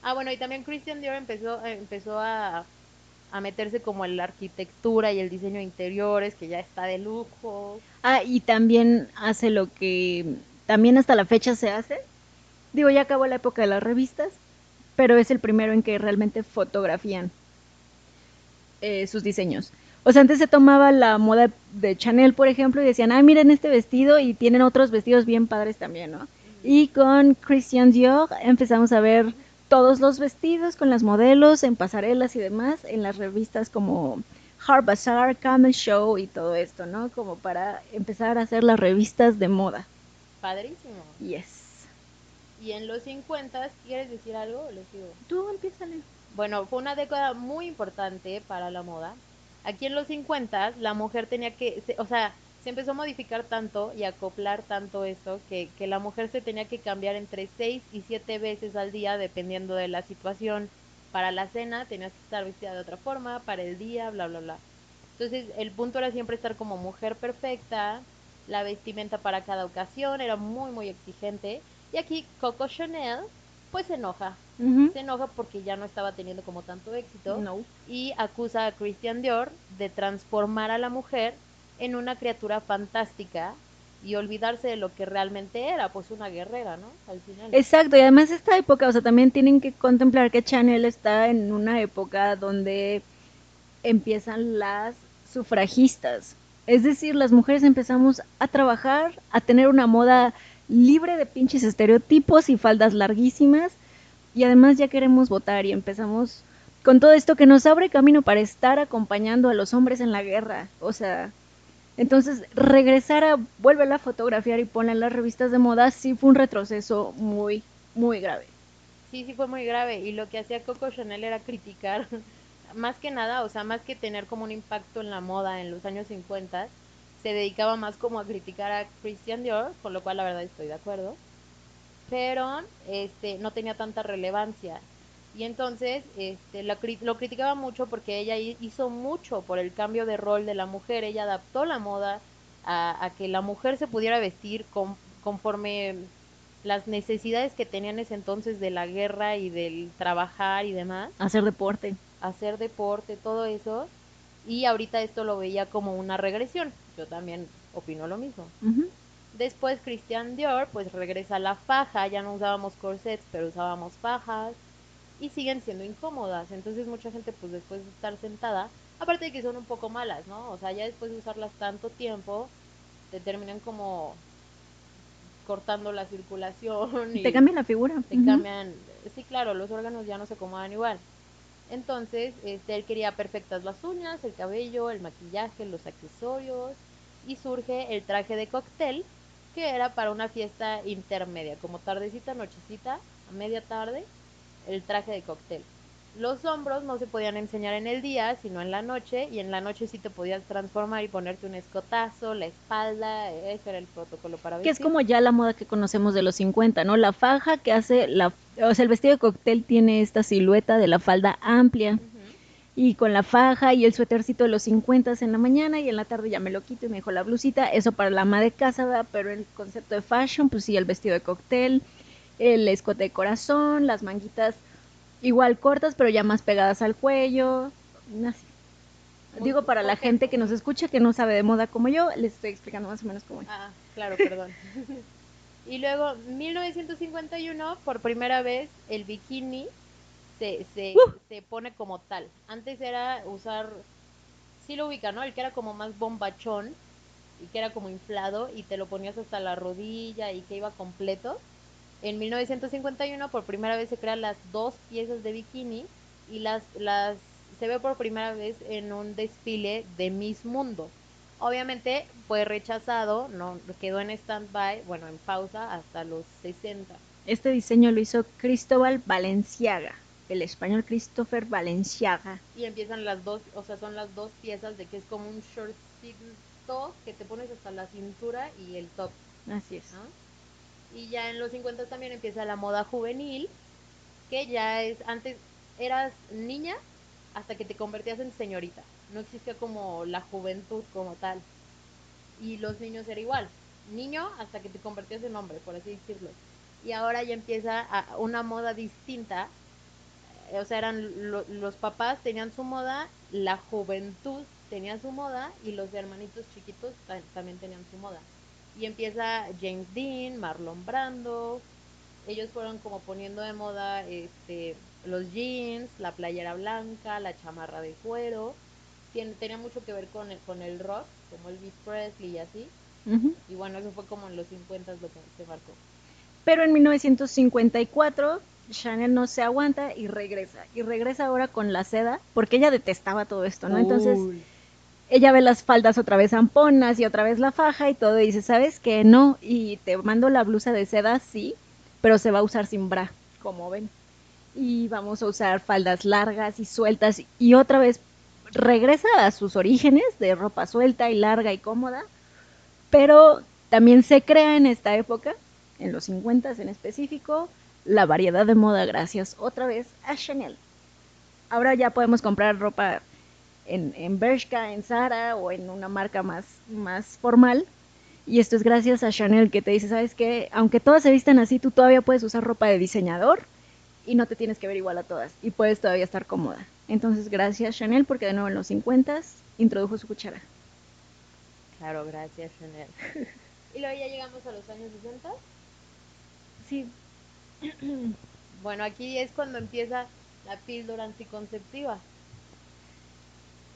Ah, bueno, y también Christian Dior empezó, eh, empezó a, a meterse como en la arquitectura y el diseño de interiores, que ya está de lujo. Ah, y también hace lo que también hasta la fecha se hace. Digo, ya acabó la época de las revistas, pero es el primero en que realmente fotografían eh, sus diseños. O sea, antes se tomaba la moda de Chanel, por ejemplo, y decían, ah, miren este vestido y tienen otros vestidos bien padres también, ¿no? Y con Christian Dior empezamos a ver todos los vestidos con las modelos en pasarelas y demás en las revistas como Hard Bazaar, Camel Show y todo esto, ¿no? Como para empezar a hacer las revistas de moda. Padrísimo. Yes. Y en los 50, ¿quieres decir algo o les digo? Tú empiézale. Bueno, fue una década muy importante para la moda. Aquí en los 50 la mujer tenía que, o sea, se empezó a modificar tanto y acoplar tanto esto que, que la mujer se tenía que cambiar entre 6 y 7 veces al día dependiendo de la situación. Para la cena tenías que estar vestida de otra forma, para el día, bla, bla, bla. Entonces el punto era siempre estar como mujer perfecta, la vestimenta para cada ocasión era muy, muy exigente Y aquí Coco Chanel pues se enoja. Se enoja porque ya no estaba teniendo como tanto éxito No. y acusa a Christian Dior de transformar a la mujer en una criatura fantástica y olvidarse de lo que realmente era, pues una guerrera, ¿no? Al final. Exacto, y además esta época, o sea, también tienen que contemplar que Chanel está en una época donde empiezan las sufragistas. Es decir, las mujeres empezamos a trabajar, a tener una moda libre de pinches estereotipos y faldas larguísimas, y además ya queremos votar y empezamos con todo esto que nos abre camino para estar acompañando a los hombres en la guerra. O sea, entonces regresar a vuelve a fotografiar y ponla en las revistas de moda sí fue un retroceso muy, muy grave. Sí, sí fue muy grave y lo que hacía Coco Chanel era criticar, más que nada, o sea, más que tener como un impacto en la moda en los años 50, se dedicaba más como a criticar a Christian Dior, con lo cual la verdad estoy de acuerdo, pero este no tenía tanta relevancia. Y entonces este, lo, lo criticaba mucho porque ella hi- hizo mucho por el cambio de rol de la mujer, ella adaptó la moda a, a que la mujer se pudiera vestir con- conforme las necesidades que tenían en ese entonces de la guerra y del trabajar y demás, Hacer deporte. hacer deporte, todo eso. Y ahorita esto lo veía como una regresión. Yo también opino lo mismo. Después Christian Dior pues regresa a la faja, ya no usábamos corsets, pero usábamos fajas y siguen siendo incómodas. Entonces mucha gente pues después de estar sentada, aparte de que son un poco malas, ¿no? O sea, ya después de usarlas tanto tiempo, te terminan como cortando la circulación y Te cambian la figura. te cambian, sí, claro, los órganos ya no se acomodan igual. Entonces, este, él quería perfectas las uñas, el cabello, el maquillaje, los accesorios, y surge el traje de cóctel, que era para una fiesta intermedia, como tardecita, nochecita, a media tarde, el traje de cóctel. Los hombros no se podían enseñar en el día, sino en la noche, y en la noche sí te podías transformar y ponerte un escotazo, la espalda, ese era el protocolo para Que es vestir. como ya la moda que conocemos de los 50, ¿no? La faja que hace la... O sea, el vestido de cóctel tiene esta silueta de la falda amplia y con la faja y el suétercito de los 50 en la mañana y en la tarde ya me lo quito y me dejo la blusita. Eso para la ama de casa, ¿verdad? Pero el concepto de fashion, pues sí, el vestido de cóctel, el escote de corazón, las manguitas igual cortas, pero ya más pegadas al cuello. Así. Digo, para la gente que nos escucha, que no sabe de moda como yo, les estoy explicando más o menos cómo es. Ah, claro, perdón. y luego, 1951, por primera vez, el bikini se, se, ¡Uh! se pone como tal. Antes era usar, sí lo ubica, ¿no? El que era como más bombachón y que era como inflado y te lo ponías hasta la rodilla y que iba completo. En 1951 por primera vez se crean las dos piezas de bikini y las, las se ve por primera vez en un desfile de Miss Mundo. Obviamente fue rechazado, no quedó en stand-by, bueno, en pausa hasta los 60. Este diseño lo hizo Cristóbal Valenciaga, el español Christopher Valenciaga. Y empiezan las dos, o sea, son las dos piezas de que es como un shortcito que te pones hasta la cintura y el top, Así es. ¿no? Y ya en los 50 también empieza la moda juvenil, que ya es, antes eras niña hasta que te convertías en señorita. No existía como la juventud como tal. Y los niños era igual. Niño hasta que te convertías en hombre, por así decirlo. Y ahora ya empieza a- una moda distinta. Eh, O sea, eran lo- los papás tenían su moda, la juventud tenía su moda y los hermanitos chiquitos ta- también tenían su moda. Y empieza James Dean, Marlon Brando. Ellos fueron como poniendo de moda este, los jeans, la playera blanca, la chamarra de cuero. Tien- tenía mucho que ver con el, con el rock, como Elvis Presley y así. Y bueno, eso fue como en los 50 lo que se marcó. Pero en 1954 Chanel no se aguanta y regresa. Y regresa ahora con la seda, porque ella detestaba todo esto, ¿no? Entonces Uy. Ella ve las faldas otra vez amponas y otra vez la faja y todo dice, ¿sabes qué? No, y te mando la blusa de seda, sí, pero se va a usar sin bra, como ven. Y vamos a usar faldas largas y sueltas y otra vez regresa a sus orígenes de ropa suelta y larga y cómoda, pero también se crea en esta época, en los 50 en específico, la variedad de moda gracias otra vez a Chanel. Ahora ya podemos comprar ropa en, en Bershka, en Zara o en una marca más, más formal. Y esto es gracias a Chanel que te dice, ¿sabes qué? Aunque todas se vistan así, tú todavía puedes usar ropa de diseñador y no te tienes que ver igual a todas y puedes todavía estar cómoda. Entonces, gracias Chanel porque de nuevo en los 50 introdujo su cuchara. Claro, gracias Chanel. y luego ya llegamos a los años 60. Sí. bueno, aquí es cuando empieza la píldora anticonceptiva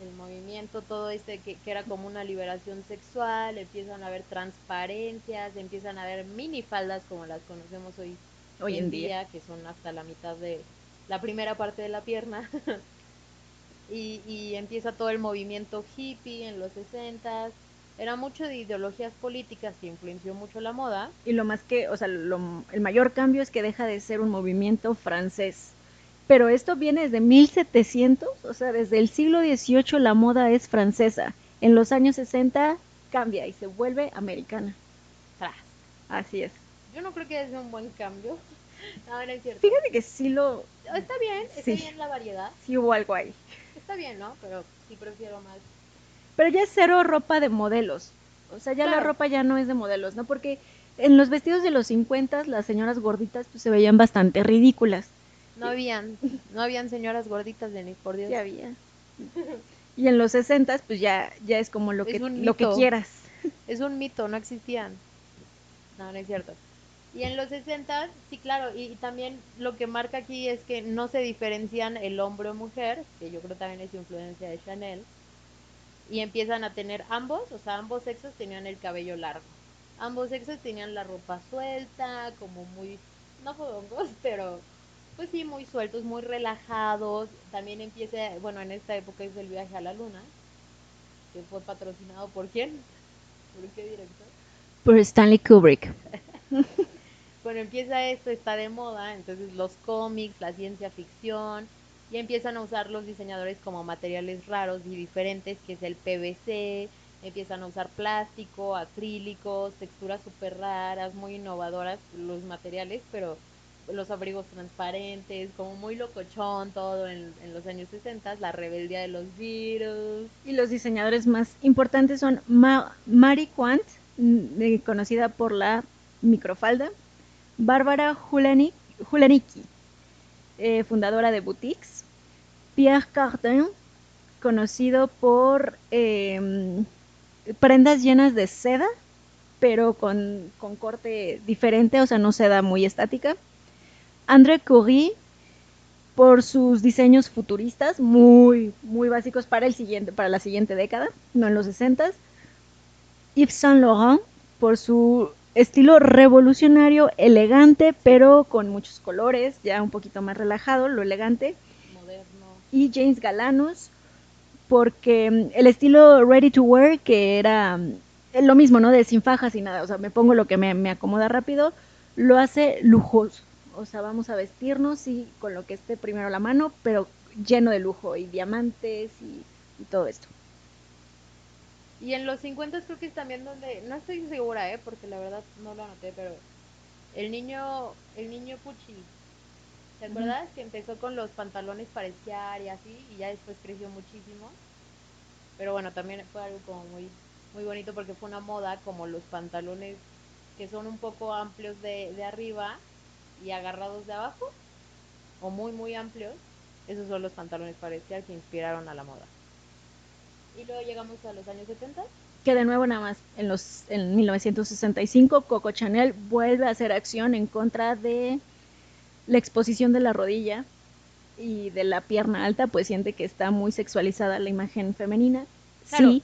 el movimiento, todo este que, era como una liberación sexual, empiezan a haber transparencias, empiezan a haber minifaldas como las conocemos hoy, hoy en día. que son hasta la mitad de la primera parte de la pierna. y, y empieza todo el movimiento hippie en los 60 era mucho de ideologías políticas que influenció mucho la moda. Y lo más que, o sea, el mayor cambio es que deja de ser un movimiento francés pero esto viene desde 1700, o sea, desde el siglo XVIII la moda es francesa. En los años 60 cambia y se vuelve americana. Así es. Yo no creo que sea un buen cambio. No, no es cierto. Fíjate que sí lo... Está bien, está bien la variedad. Sí hubo algo ahí. Está bien, ¿no? Pero sí prefiero más. Pero ya es cero ropa de modelos. O sea, ya la ropa ya no es de modelos, ¿no? Porque en los vestidos de los 50 las señoras gorditas pues, se veían bastante ridículas. No habían, no habían señoras gorditas de ni por Dios. Sí había. Y en los 60 pues ya, ya es como lo que, lo que quieras. Es un mito, no existían. No, no es cierto. Y en los 60, sí, claro, y, también lo que marca aquí es que no se diferencian el hombre o mujer, que yo creo también es influencia de Chanel, y empiezan a tener ambos, o sea, ambos sexos tenían el cabello largo. Ambos sexos tenían la ropa suelta, como muy, no fodongos, pero pues sí, muy sueltos, muy relajados. También empieza, bueno, en esta época es el viaje a la luna, que fue patrocinado por quién? ¿Por qué director? Por Stanley Kubrick. bueno, empieza esto, está de moda, entonces los cómics, la ciencia ficción, y empiezan a usar los diseñadores como materiales raros y diferentes, que es el PVC, empiezan a usar plástico, acrílicos, texturas súper raras, muy innovadoras los materiales, pero los abrigos transparentes, como muy locochón todo en, los años 60, la rebeldía de los virus. Y los diseñadores más importantes son Ma Mary Quant, mm, conocida por la microfalda, Bárbara Julenicki, eh, fundadora de boutiques, Pierre Cardin, conocido por em, prendas llenas de seda, pero con, con corte diferente, o sea, no seda muy estática. André Curie por sus diseños futuristas muy muy básicos para el siguiente para la siguiente década, no en los 60 Yves Saint Laurent por su estilo revolucionario, elegante, pero con muchos colores, ya un poquito más relajado, lo elegante. Moderno. Y James Galanos porque mm, el estilo ready to wear que era mm, lo mismo, ¿no? De sin fajas y nada, o sea, me pongo lo que me, me acomoda rápido, lo hace lujoso o sea, vamos a vestirnos y con lo que esté primero a la mano, pero lleno de lujo y diamantes y, todo esto. Y en los 50 creo que es también donde, no estoy segura, ¿eh? porque la verdad no lo anoté, pero el niño, el niño Pucci, ¿te acuerdas? Que empezó con los pantalones para esquiar y así, y ya después creció muchísimo. Pero bueno, también fue algo como muy, muy bonito porque fue una moda como los pantalones que son un poco amplios de, de arriba y agarrados de abajo o muy muy amplios, esos son los pantalones para que inspiraron a la moda. Y luego llegamos a los años 70. Que de nuevo nada más en los en 1965 Coco Chanel vuelve a hacer acción en contra de la exposición de la rodilla y de la pierna alta, pues siente que está muy sexualizada la imagen femenina. Sí.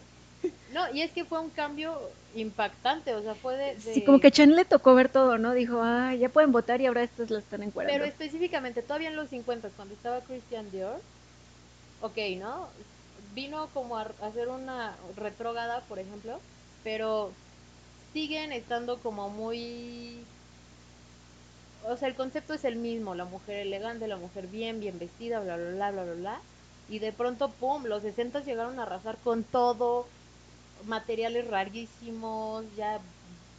No, y es que fue un cambio impactante, o sea, fue de, Sí, como que Chen le tocó ver todo, ¿no? Dijo, ah, ya pueden votar y ahora estas las están encuadrando. Pero específicamente, todavía en los 50, cuando estaba Christian Dior, ok, ¿no? Vino como a hacer una retrógada, por ejemplo, pero siguen estando como muy... O sea, el concepto es el mismo, la mujer elegante, la mujer bien, bien vestida, bla, bla, bla, bla, bla, bla. Y de pronto, ¡pum!, los 60 llegaron a arrasar con todo, materiales rarísimos, ya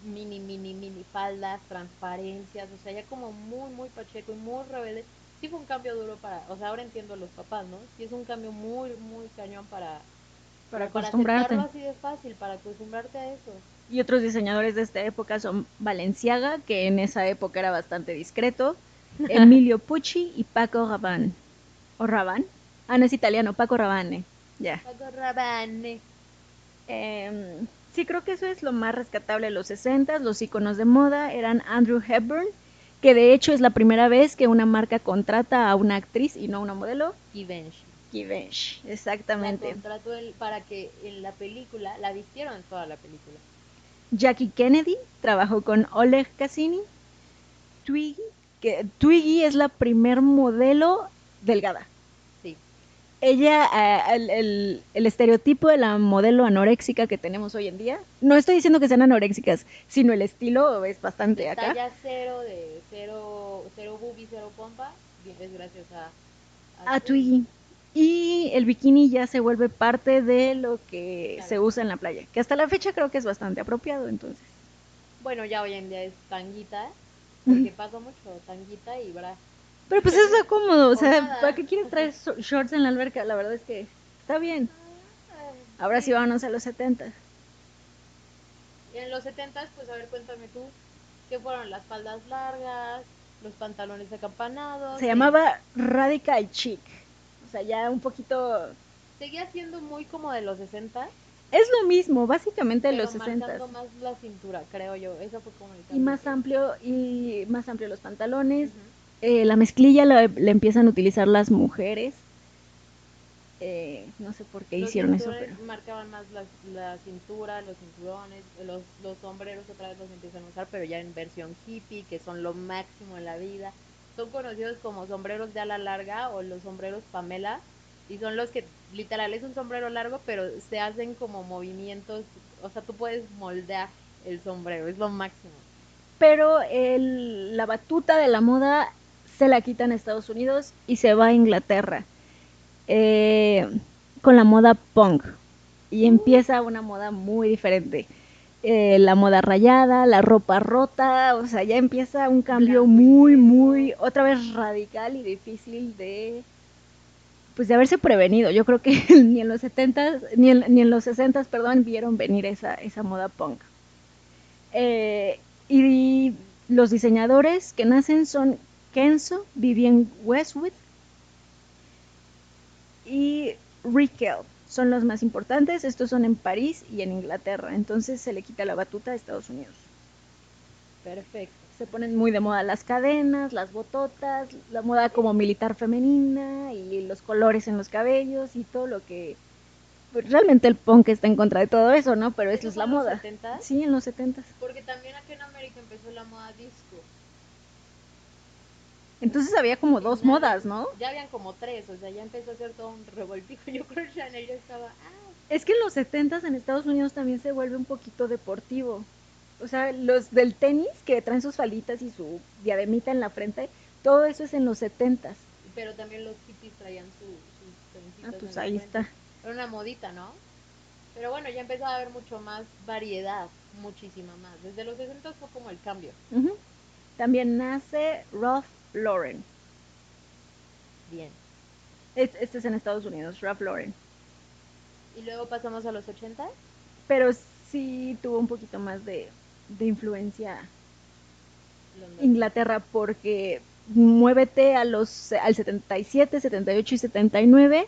mini, mini, mini faldas, transparencias, o sea, ya como muy, muy pacheco y muy rebelde. Sí fue un cambio duro para, o sea, ahora entiendo a los papás, ¿no? Sí es un cambio muy, muy cañón para, para acostumbrarte. así de fácil, para acostumbrarte a eso. Y otros diseñadores de esta época son Balenciaga, que en esa época era bastante discreto, Emilio Pucci y Paco Rabanne. ¿O Rabanne? Ah, no es italiano, Paco Rabanne. Ya. Paco Rabanne. Em, sí, creo que eso es lo más rescatable de los 60. Los iconos de moda eran Andrew Hepburn, que de hecho es la primera vez que una marca contrata a una actriz y no a una modelo. Givenchy. Givenchy, La exactamente. contrató él para que en la película, la vistieron toda la película. Jackie Kennedy trabajó con Oleg Cassini. Twiggy, que Twiggy es la primer modelo delgada. Ella, eh, el, el- el estereotipo de la modelo anoréxica que tenemos hoy en día, no estoy diciendo que sean anoréxicas, sino el estilo es bastante De acá. talla cero, de cero, cero boobie, cero pompa, bien, es gracias a... A Twiggy. Y el bikini ya se vuelve parte de lo que Claro. se usa en la playa, que hasta la fecha creo que es bastante apropiado, entonces. Bueno, ya hoy en día es tanguita, porque pasa mucho, tanguita y bra. Pero pues eso es cómodo, o sea. ¿para qué quieres traer shorts en la alberca? La verdad es que está bien. Ahora sí vámonos a los 70. En los 70 pues a ver, cuéntame tú, ¿qué fueron las faldas largas, los pantalones acampanados? Se llamaba Radical Chic. O sea, ya un poquito... Seguía siendo muy como de los 60, Es lo mismo, básicamente de pero los 60. marcando más la cintura, creo yo. Eso fue como el Y más amplio, y más amplio los pantalones. Eh, la mezclilla la, la empiezan a utilizar las mujeres. Eh, no sé por qué Los hicieron eso, pero... marcaban más la, la cintura, los cinturones, los, los sombreros otra vez los empiezan a usar, pero ya en versión hippie, que son lo máximo en la vida. Son conocidos como sombreros de ala larga o los sombreros Pamela, y son los que literal es un sombrero largo, pero se hacen como movimientos, o sea, tú puedes moldear el sombrero, es lo máximo. Pero el- la batuta de la moda se la quitan a Estados Unidos y se va a Inglaterra eh, con la moda punk. Y empieza una moda muy diferente. Eh, la moda rayada, la ropa rota, o sea, ya empieza un cambio muy, muy, otra vez radical y difícil de, pues de haberse prevenido. Yo creo que ni en los 70 ni en, ni en los 60 perdón, vieron venir esa, esa moda punk. Eh, y los diseñadores que nacen son Kenzo, Vivienne Westwood y Rickel. Son los más importantes. Estos son en París y en Inglaterra. Entonces se le quita la batuta a Estados Unidos. Perfecto. Se ponen muy de moda las cadenas, las bototas, la moda como militar femenina y los colores en los cabellos y todo lo que... pues, realmente el punk está en contra de todo eso, ¿no? Pero ¿Eso es la en los moda. 70s? Sí, en los 70 Porque también aquí en América empezó la moda disco. Entonces había como dos modas, ¿no? Ya habían como tres, o sea, ya empezó a ser todo un revoltijo. Yo creo que Chanel ya estaba, ah, Es que en los 70 en Estados Unidos también se vuelve un poquito deportivo. O sea, los del tenis que traen sus falitas y su diademita en la frente, todo eso es en los 70 pero también los hippies traían su, sus Ah, pues ahí está. Era una modita, ¿no? Pero bueno, ya empezó a haber mucho más variedad, muchísima más. Desde los 60 fue como el cambio. También nace Ralph Lauren. Bien. Es- Este es en Estados Unidos, Ralph Lauren. Y luego pasamos a los 80. Pero sí tuvo un poquito más de, de influencia Londres. Inglaterra porque muévete a los al 77, 78 y 79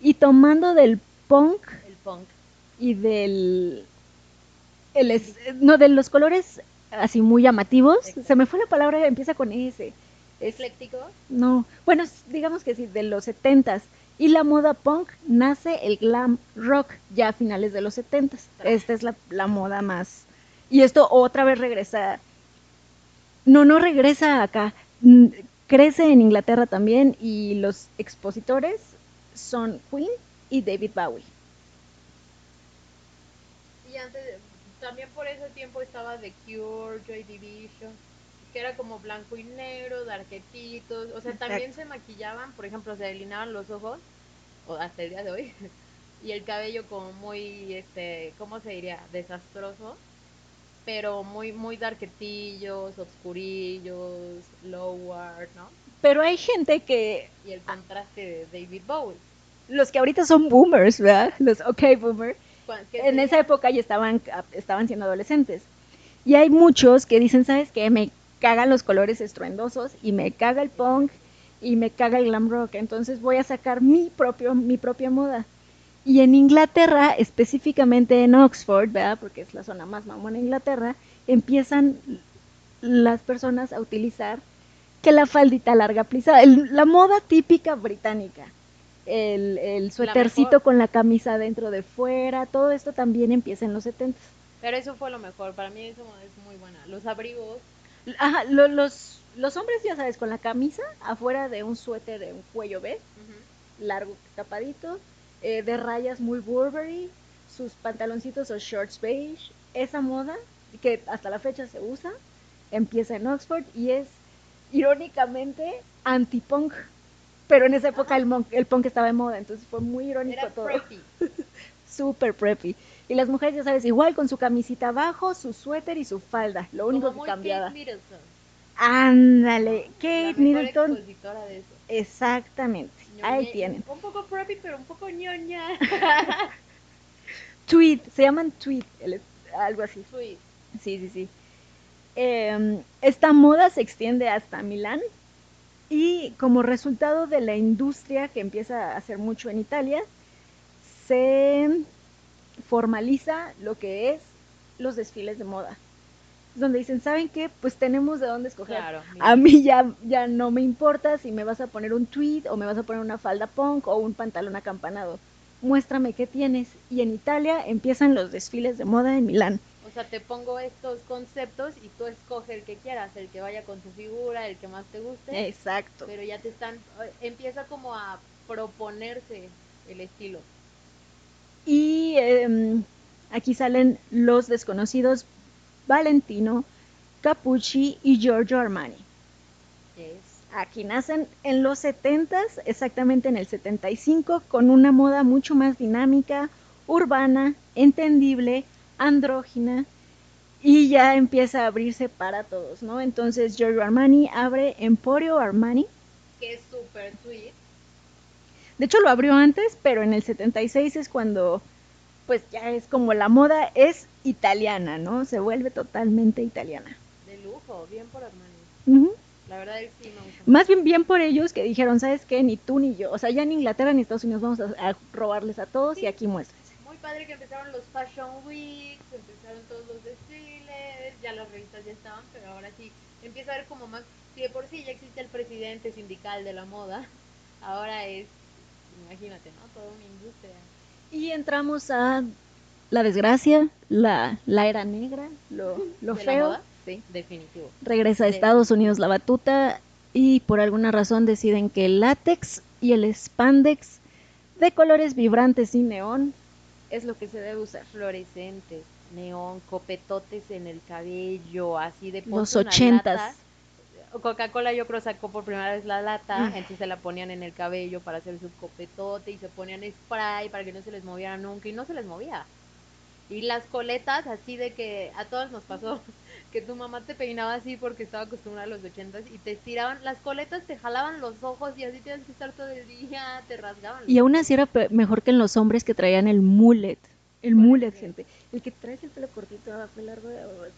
y tomando del punk El punk. y del el es- no de los colores así muy llamativos, Exacto. se me fue la palabra, empieza con S. Ecléctico. no, bueno, digamos que sí, de los 70s. Y la moda punk nace el glam rock ya a finales de los 70s. Esta es la, la moda más. Y esto otra vez regresa. No, no regresa acá. Crece en Inglaterra también y los expositores son Queen y David Bowie. Y antes, también por ese tiempo estaba The Cure, Joy Division, que era como blanco y negro, de arquetitos. O sea, también se maquillaban, por ejemplo, se delineaban los ojos, o hasta el día de hoy, y el cabello como muy, este, ¿cómo se diría? Desastroso. Pero muy, muy de arquetillos, oscurillos, lower, ¿no? Pero hay gente que, Y el contraste de David Bowie. los que ahorita son boomers, ¿verdad? Los OK boomer, ¿Cuán- qué En esa época ya estaban, estaban siendo adolescentes. Y hay muchos que dicen, ¿sabes qué? Me cagan los colores estruendosos y me caga el punk y me caga el glam rock. Entonces voy a sacar mi, propio, mi propia moda. Y en Inglaterra, específicamente en Oxford, ¿verdad? Porque es la zona más mamona de Inglaterra, empiezan las personas a utilizar que la faldita larga plisada, el- la moda típica británica, el, el suétercito con la camisa dentro de fuera, todo esto también empieza en los 70. Pero eso fue lo mejor. Para mí eso es muy buena. Los abrigos. Ajá, lo- los, los hombres, ya sabes, con la camisa afuera de un suéter de un cuello B, largo tapadito, eh, de rayas muy Burberry, sus pantaloncitos o shorts beige, esa moda que hasta la fecha se usa, empieza en Oxford y es irónicamente anti-punk. Pero en esa época el, mon- el punk estaba de moda, entonces fue muy irónico Era todo. preppy. Super preppy. Y las mujeres, ya sabes, igual con su camisita abajo, su suéter y su falda, lo único Como que cambiaba. Kate Middleton. Ándale, Kate Middleton, de eso. exactamente, ahí tienen. Un poco preppy, pero un poco ñoña. Tweet, se llaman tweet, el- algo así. Sweet. Sí, sí, sí. Em, esta moda se extiende hasta Milán y como resultado de la industria que empieza a hacer mucho en Italia, se formaliza lo que es los desfiles de moda. Donde dicen, ¿saben qué? Pues tenemos de dónde escoger. Claro. A mí ya, ya no me importa si me vas a poner un tweed o me vas a poner una falda punk o un pantalón acampanado. Muéstrame qué tienes. Y en Italia empiezan los desfiles de moda en Milán. O sea, te pongo estos conceptos y tú escoge el que quieras, el que vaya con tu figura, el que más te guste. Exacto. Pero ya te están, eh, empieza como a proponerse el estilo. Y em, aquí salen los desconocidos Valentino, Capucci y Giorgio Armani. Aquí nacen en los 70s, exactamente en el 75, con una moda mucho más dinámica, urbana, entendible, andrógina, y ya empieza a abrirse para todos, ¿no? Entonces Giorgio Armani abre Emporio Armani. que es súper sweet. De hecho lo abrió antes, pero en el 76 es cuando, pues ya es como la moda es italiana, ¿no? Se vuelve totalmente italiana. De lujo, bien por Armani. La verdad es que sí gusta. Más bien bien por ellos que dijeron, ¿sabes qué? Ni tú ni yo. O sea, ya en Inglaterra ni Estados Unidos vamos a, a robarles a todos y aquí muéstrense. Muy padre que empezaron los Fashion Weeks, empezaron todos los desfiles, ya las revistas ya estaban, pero ahora sí empieza a haber como más. Si de por sí ya existe el presidente sindical de la moda, ahora es, imagínate, ¿no? Toda una industria. Y entramos a la desgracia, la, la era negra, lo, lo ¿De la feo. moda? Sí. Definitivo. Regresa a Estados Unidos la batuta y por alguna razón deciden que el látex y el spandex de colores vibrantes y neón es lo que se debe usar. Fluorescentes, neón, copetotes en el cabello, así de Los ochentas. Coca-Cola yo creo sacó por primera vez la lata, Mm. entonces se la ponían en el cabello para hacer su copetote y se ponían spray para que no se les moviera nunca y no se les movía. Y las coletas así de que a todos nos pasó que tu mamá te peinaba así porque estaba acostumbrada a los ochentas y te estiraban, las coletas te jalaban los ojos y así tienes que estar todo el día, te rasgaban. Y aún así era mejor que en los hombres que traían el mullet. El ¿Cuál es mullet, gente. El que traes el pelo cortito abajo y largo, tra-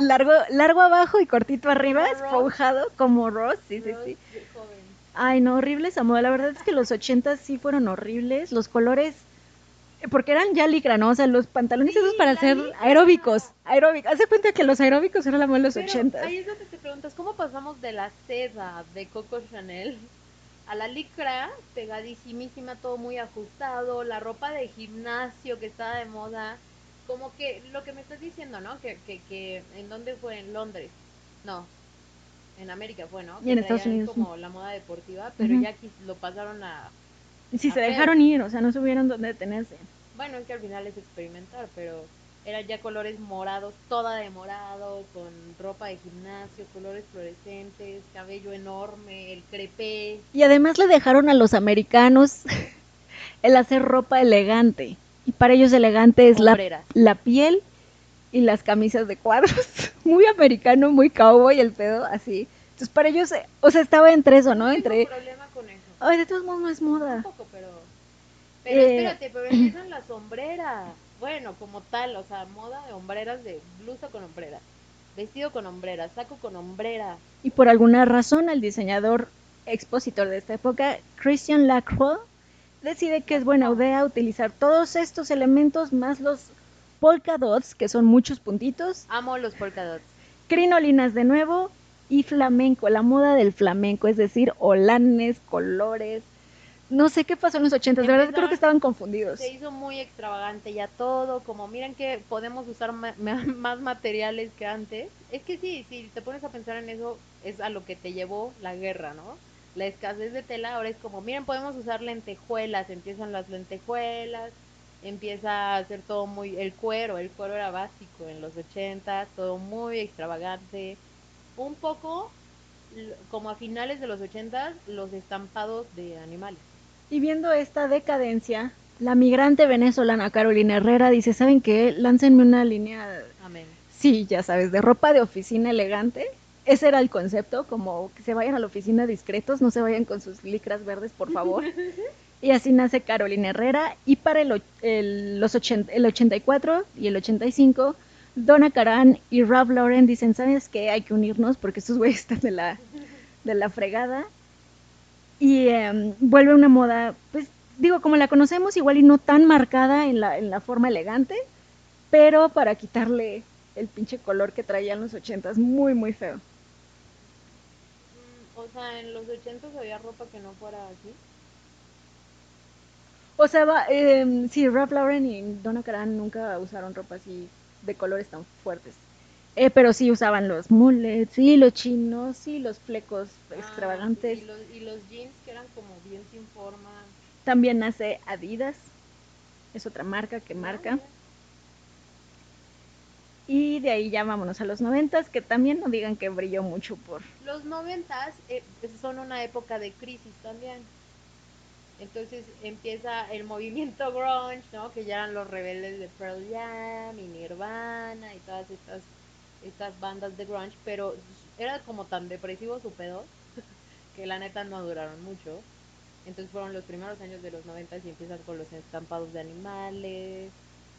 largo, largo abajo y cortito arriba, Ross. esponjado, como Ross. Sí, sí, Rose sí. joven. Ay, no, horrible esa moda. La verdad es que los 80 sí fueron horribles. Los colores, porque eran ya licra, ¿no? O sea, los pantalones Sí, esos para hacer licra. aeróbicos. Aeróbicos. Hace cuenta que los aeróbicos eran la moda de los Pero 80. ahí es donde te preguntas, ¿cómo pasamos de la seda de Coco Chanel a la licra, pegadísimísima, todo muy ajustado, la ropa de gimnasio que estaba de moda? Como que lo que me estás diciendo, ¿no? Que, que, que ¿en dónde fue? ¿En Londres? No, en América fue, ¿no? Y en Estados Unidos, como la moda deportiva, pero ya aquí lo pasaron a... Sí, se dejaron ir, o sea, no supieron dónde detenerse. Bueno, es que al final es experimentar, pero eran ya colores morados, toda de morado, con ropa de gimnasio, colores fluorescentes, cabello enorme, el crepé. Y además le dejaron a los americanos el hacer ropa elegante. Y para ellos elegante es la, Hombreras. la piel y las camisas de cuadros. Muy americano, muy cowboy el pedo, así. Entonces para ellos, eh, o sea, estaba entre eso, ¿no? Tengo Entre, problema con eso. ay, de todos modos no es Un moda. poco, pero Pero Eh, espérate, pero empiezan las sombreras. Bueno, como tal, o sea, moda de hombreras, de blusa con hombreras, vestido con hombreras, saco con hombrera. Y por alguna razón, el diseñador expositor de esta época, Christian Lacroix, decide que es buena idea utilizar todos estos elementos más los polka dots, que son muchos puntitos, Amo los polka dots. crinolinas de nuevo y flamenco, la moda del flamenco, es decir, holanes, colores. No sé qué pasó en los ochentas, de verdad creo que estaban confundidos. Se hizo muy extravagante ya todo, como miren que podemos usar ma- más materiales que antes. Es que sí, si te pones a pensar en eso, es a lo que te llevó la guerra, ¿no? La escasez de tela ahora es como, miren, podemos usar lentejuelas, empiezan las lentejuelas, empieza a ser todo muy, el cuero, el cuero era básico en los 80, todo muy extravagante. Un poco como a finales de los 80, los estampados de animales. Y viendo esta decadencia, la migrante venezolana Carolina Herrera dice, ¿saben qué? Láncenme una línea, Amén. sí, ya sabes, de ropa de oficina elegante. Ese era el concepto, como que se vayan a la oficina discretos, no se vayan con sus licras verdes, por favor. y así nace Carolina Herrera. Y para el, los ochen- el 84 y el 85, Donna Karan y Ralph Lauren dicen, ¿sabes qué? Hay que unirnos porque estos güeyes están de la, de la fregada. Y em, vuelve una moda, pues digo, como la conocemos, igual y no tan marcada en la, en la forma elegante, pero para quitarle el pinche color que traían los ochentas, muy, muy feo. O sea, en los 80 había ropa que no fuera así. O sea, va, em, sí, Ralph Lauren y Donna Karan nunca usaron ropa así de colores tan fuertes. Eh, pero sí usaban los mullets, y los chinos, y los flecos Ah, extravagantes. y, los, y los jeans que eran como bien sin forma. También nace Adidas, es otra marca que marca. Y de ahí ya vámonos a los noventas, que también no digan que brilló mucho por... Los noventas eh, son una época de crisis también. Entonces empieza el movimiento grunge, ¿no? Que ya eran los rebeldes de Pearl Jam y Nirvana y todas estas, estas bandas de grunge, pero era como tan depresivo su pedo que la neta no duraron mucho. Entonces fueron los primeros años de los noventas y empiezan con los estampados de animales,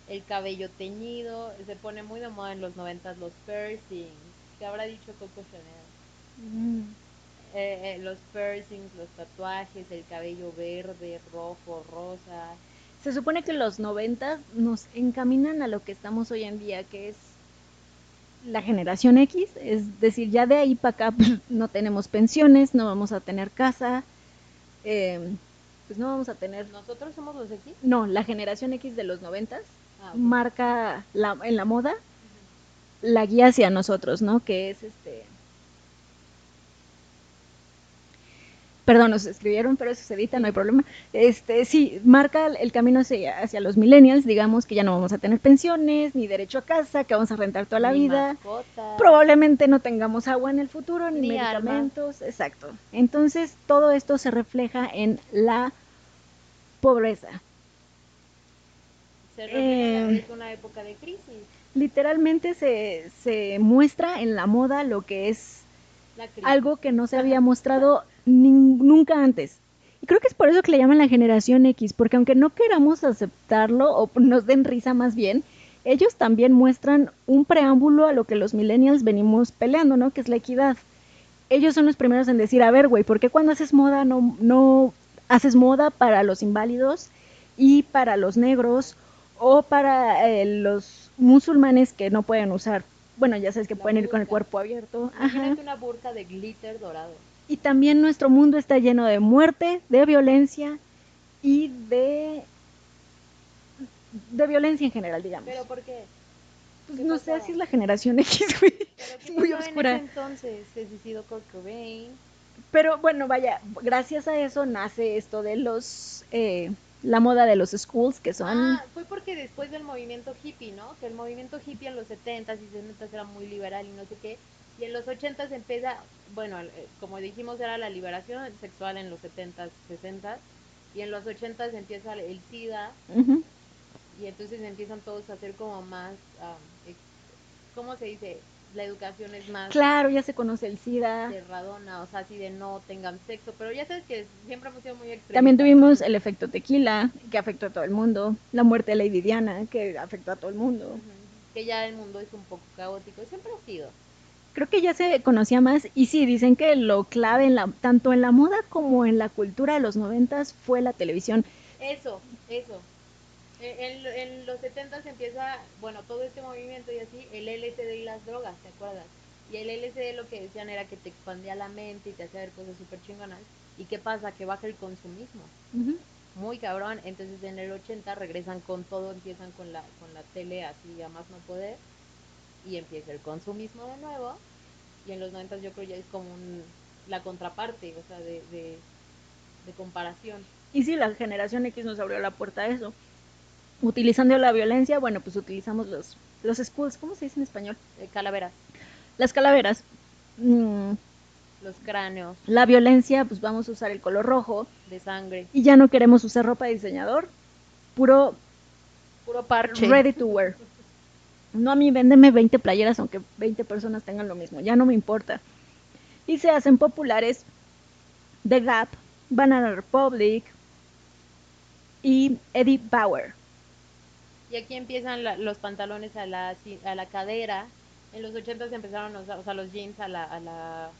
el cabello teñido, se pone muy de moda en los noventas los piercings, que habrá dicho Coco Chanel. Eh, eh, los piercings, los tatuajes, el cabello verde, rojo, rosa. Se supone que los noventas nos encaminan a lo que estamos hoy en día, que es la generación X, es decir, ya de ahí para acá pues, no tenemos pensiones, no vamos a tener casa, eh, pues no vamos a tener... ¿Nosotros somos los X? No, la generación X de los noventas. Marca la, en la moda la guía hacia nosotros, ¿no? Que es este... Perdón, nos escribieron, pero eso se edita, no hay problema. Este, sí, marca el camino hacia, hacia los millennials, digamos que ya no vamos a tener pensiones, ni derecho a casa, que vamos a rentar toda la vida. Probablemente no tengamos agua en el futuro, ni, Ni medicamentos, exacto. Entonces, todo esto se refleja en la pobreza. Se Eh, una época de crisis. Literalmente se, se muestra en la moda lo que es algo que no se había mostrado nunca antes. Y creo que es por eso que le llaman la generación X, porque aunque no queramos aceptarlo o nos den risa más bien, ellos también muestran un preámbulo a lo que los millennials venimos peleando, ¿no? Que es la equidad. Ellos son los primeros en decir, a ver, güey, ¿por qué cuando haces moda no, no haces moda para los inválidos y para los negros o para eh, los musulmanes que no pueden usar? Bueno, ya sabes que La pueden ir con el cuerpo abierto. Ajá. Imagínate una burka de glitter dorado. Y también nuestro mundo está lleno de muerte, de violencia y de de violencia en general, digamos. ¿Pero por qué? Pues qué no sé, así es la generación X, güey. ¿Pero qué Muy en oscura. ese entonces? Se suicidó Kurt Cobain. Pero bueno, vaya, gracias a eso nace esto de los eh, la moda de los schools que son Ah, fue porque después del movimiento hippie, ¿no? Que el movimiento hippie en los 70s y 70s era muy liberal y no sé qué. Y en los 80s empieza, bueno, eh, como dijimos, era la liberación sexual en los 70s, 60s. Y en los 80s empieza el SIDA. Y entonces empiezan todos a hacer como más, ex- ¿cómo se dice? La educación es más Claro, ya se conoce el SIDA. cerradona, o sea, así de no tengan sexo, pero ya sabes que siempre hemos sido muy extremistas. También tuvimos el efecto tequila, que afectó a todo el mundo. La muerte de Lady Diana, que afectó a todo el mundo. Que ya el mundo es un poco caótico, siempre ha sido. Creo que ya se conocía más. Y sí, dicen que lo clave en la, tanto en la moda como en la cultura de los noventas fue la televisión. Eso, eso. En, en- en los 70 se empieza, bueno, todo este movimiento y así, el LSD y las drogas, ¿te acuerdas? Y el LSD lo que decían era que te expandía la mente y te hacía ver cosas súper chingonas. ¿Y qué pasa? Que baja el consumismo. Muy cabrón. Entonces en el 80 regresan con todo, empiezan con la, con la tele así a más no poder. Y empieza el consumismo de nuevo. Y en los 90 yo creo ya es como un, la contraparte, o sea, de, de, de comparación. Y sí, la generación X nos abrió la puerta a eso. Utilizando la violencia, bueno, pues utilizamos los, los schools, ¿cómo se dice en español? Eh, calaveras, Las calaveras. Mm, los cráneos la violencia, pues vamos a usar el color rojo. de sangre, Y ya no queremos usar ropa de diseñador. Puro puro parche. ready to wear. No a mí, véndeme 20 playeras, aunque 20 personas tengan lo mismo. Ya no me importa. Y se hacen populares The Gap, Banana Republic y Eddie Bauer. Y aquí empiezan la- los pantalones a la, a la cadera. En los 80 se empezaron o sea, los jeans a la, a la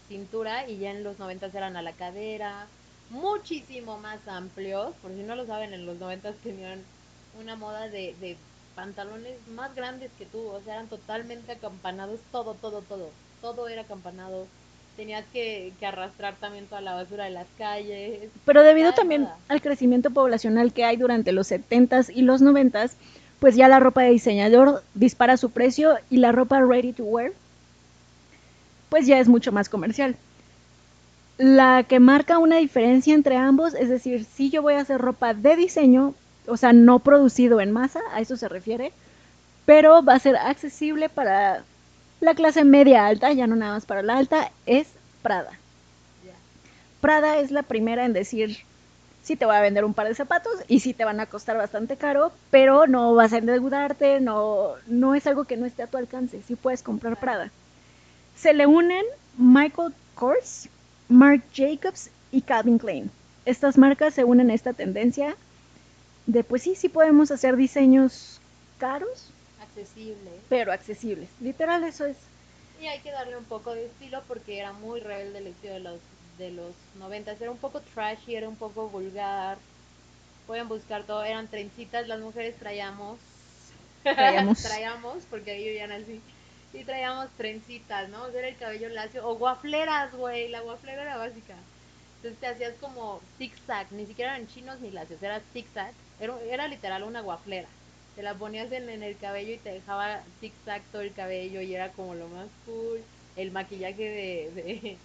cintura y ya en los 90 eran a la cadera. Muchísimo más amplios. Por si no lo saben, en los 90 tenían una moda de, de pantalones más grandes que tú. O sea, eran totalmente acampanados. Todo, todo, todo. Todo era acampanado. Tenías que, que arrastrar también toda la basura de las calles. Pero debido también al crecimiento poblacional que hay durante los 70s y los 90s, pues ya la ropa de diseñador dispara su precio y la ropa ready to wear, pues ya es mucho más comercial. La que marca una diferencia entre ambos, es decir, si yo voy a hacer ropa de diseño, o sea, no producido en masa, a eso se refiere, pero va a ser accesible para la clase media alta, ya no nada más para la alta, es Prada. Prada es la primera en decir, sí te voy a vender un par de zapatos y sí te van a costar bastante caro, pero no vas a endeudarte, no, no es algo que no esté a tu alcance, sí puedes comprar Prada. Se le unen Michael Kors, Marc Jacobs y Calvin Klein. Estas marcas se unen a esta tendencia de, pues sí, sí podemos hacer diseños caros, Accesible. pero accesibles. Literal, eso es. Y hay que darle un poco de estilo porque era muy rebelde el estilo de los de los 90. Era un poco trashy, era un poco vulgar. Pueden buscar todo, eran trencitas, las mujeres traíamos. Traíamos. traíamos, porque ahí vivían así. Y traíamos trencitas, ¿no? O sea, era el cabello lacio. O guafleras, güey. La guaflera era básica. Entonces te hacías como zigzag. Ni siquiera eran chinos ni lacios, era zigzag. Era, era literal una guaflera. Te la ponías en, en el cabello y te dejaba zigzag todo el cabello y era como lo más cool. El maquillaje de, de,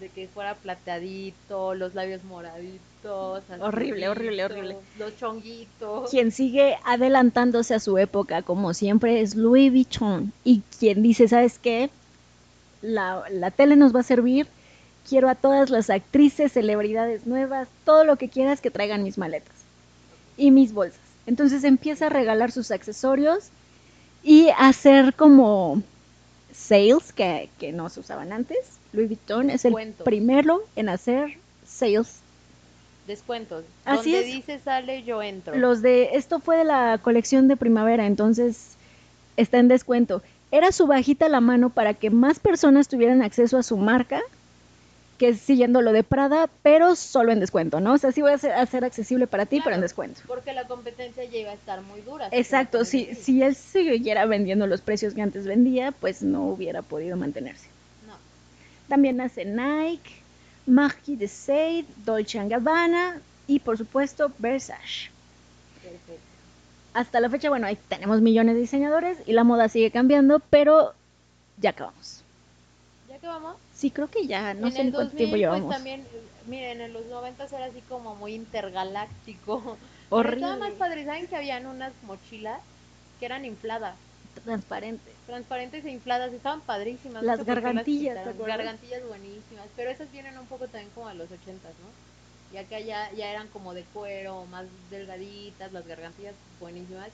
de que fuera plateadito, los labios moraditos. Horrible, horrible, horrible. Los chonguitos. Quien sigue adelantándose a su época, como siempre, es Louis Vuitton. Y quien dice, ¿sabes qué? La, la tele nos va a servir. Quiero a todas las actrices, celebridades nuevas, todo lo que quieras que traigan mis maletas y mis bolsas. Entonces empieza a regalar sus accesorios y a hacer como sales que, que no se usaban antes. Louis Vuitton es el primero en hacer sales Descuentos. Así es. dice sale, yo entro. Los de esto fue de la colección de primavera, entonces está en descuento. Era su bajita la mano para que más personas tuvieran acceso a su marca, que es siguiendo lo de Prada, pero solo en descuento, ¿no? O sea, sí voy a hacer, accesible para ti, pero en descuento. Porque la competencia ya iba a estar muy dura. Exacto, si, si él siguiera vendiendo los precios que antes vendía, pues no hubiera podido mantenerse. No. También hace Nike, Marquis de Sade, Dolce Gabbana y por supuesto Versace. Perfecto. hasta la fecha, bueno, ahí tenemos millones de diseñadores y la moda sigue cambiando, pero ya acabamos. ¿Ya que vamos? Sí, creo que ya, no en sé el en cuánto 2000, tiempo pues llevamos. también, eh, miren, en los 90 era así como muy intergaláctico. Horrible. Estaba más padre, ¿saben que habían unas mochilas que eran infladas? Transparente. transparentes e infladas, estaban padrísimas. no Las sé por qué gargantillas, ¿te quitaron. acuerdas? Gargantillas buenísimas, pero esas vienen un poco también como a los ochentas, ¿no? Y acá ya, ya eran como de cuero, más delgaditas, las gargantillas buenísimas.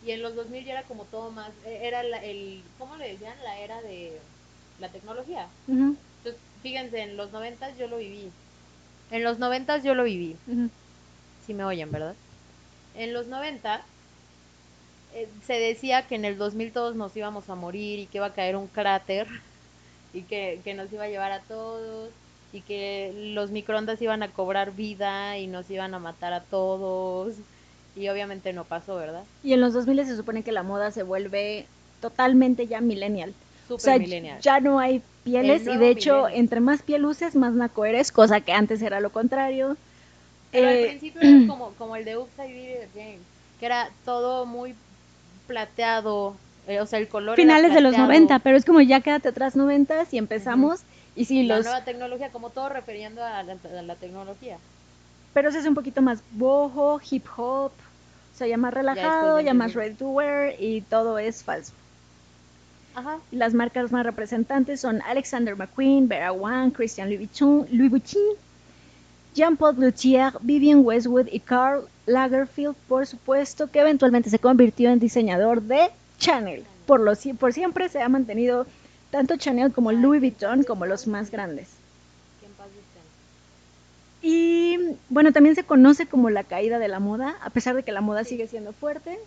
Y en los 2000 ya era como todo más, e, era la- el, ¿cómo le decían? La era de la tecnología. Entonces, fíjense, en los 90 yo lo viví. En los 90 yo lo viví. Si me oyen, ¿verdad? En los 90 eh, se decía que en el 2000 todos nos íbamos a morir y que iba a caer un cráter y que, que nos iba a llevar a todos y que los microondas iban a cobrar vida y nos iban a matar a todos. Y obviamente no pasó, ¿verdad? Y en los 2000 se supone que la moda se vuelve totalmente ya millennial. O sea, millennial. ya no hay pieles y de hecho, entre más piel uses, más naco eres, cosa que antes era lo contrario. Pero Eh, al principio era como, como el de Upside Game, que era todo muy plateado, eh, o sea, el color finales de los plateado. 90, pero es como ya quédate atrás 90 y empezamos. Y sí, la los, nueva tecnología, como todo refiriendo a la, a la tecnología. pero se hace un poquito más boho, hip hop, o sea, ya más relajado, ya más 2000. ready to wear y todo es falso. Las marcas más representantes son Alexander McQueen, Vera Wang, Christian Louis Vuitton, Louis Vuitton, Jean-Paul Gaultier, Vivienne Westwood y Karl Lagerfeld, por supuesto, que eventualmente se convirtió en diseñador de Chanel. Por, lo, sie- por siempre se ha mantenido tanto Chanel como Louis Vuitton como los más grandes. Y bueno, también se conoce como la caída de la moda, a pesar de que la moda sigue siendo fuerte.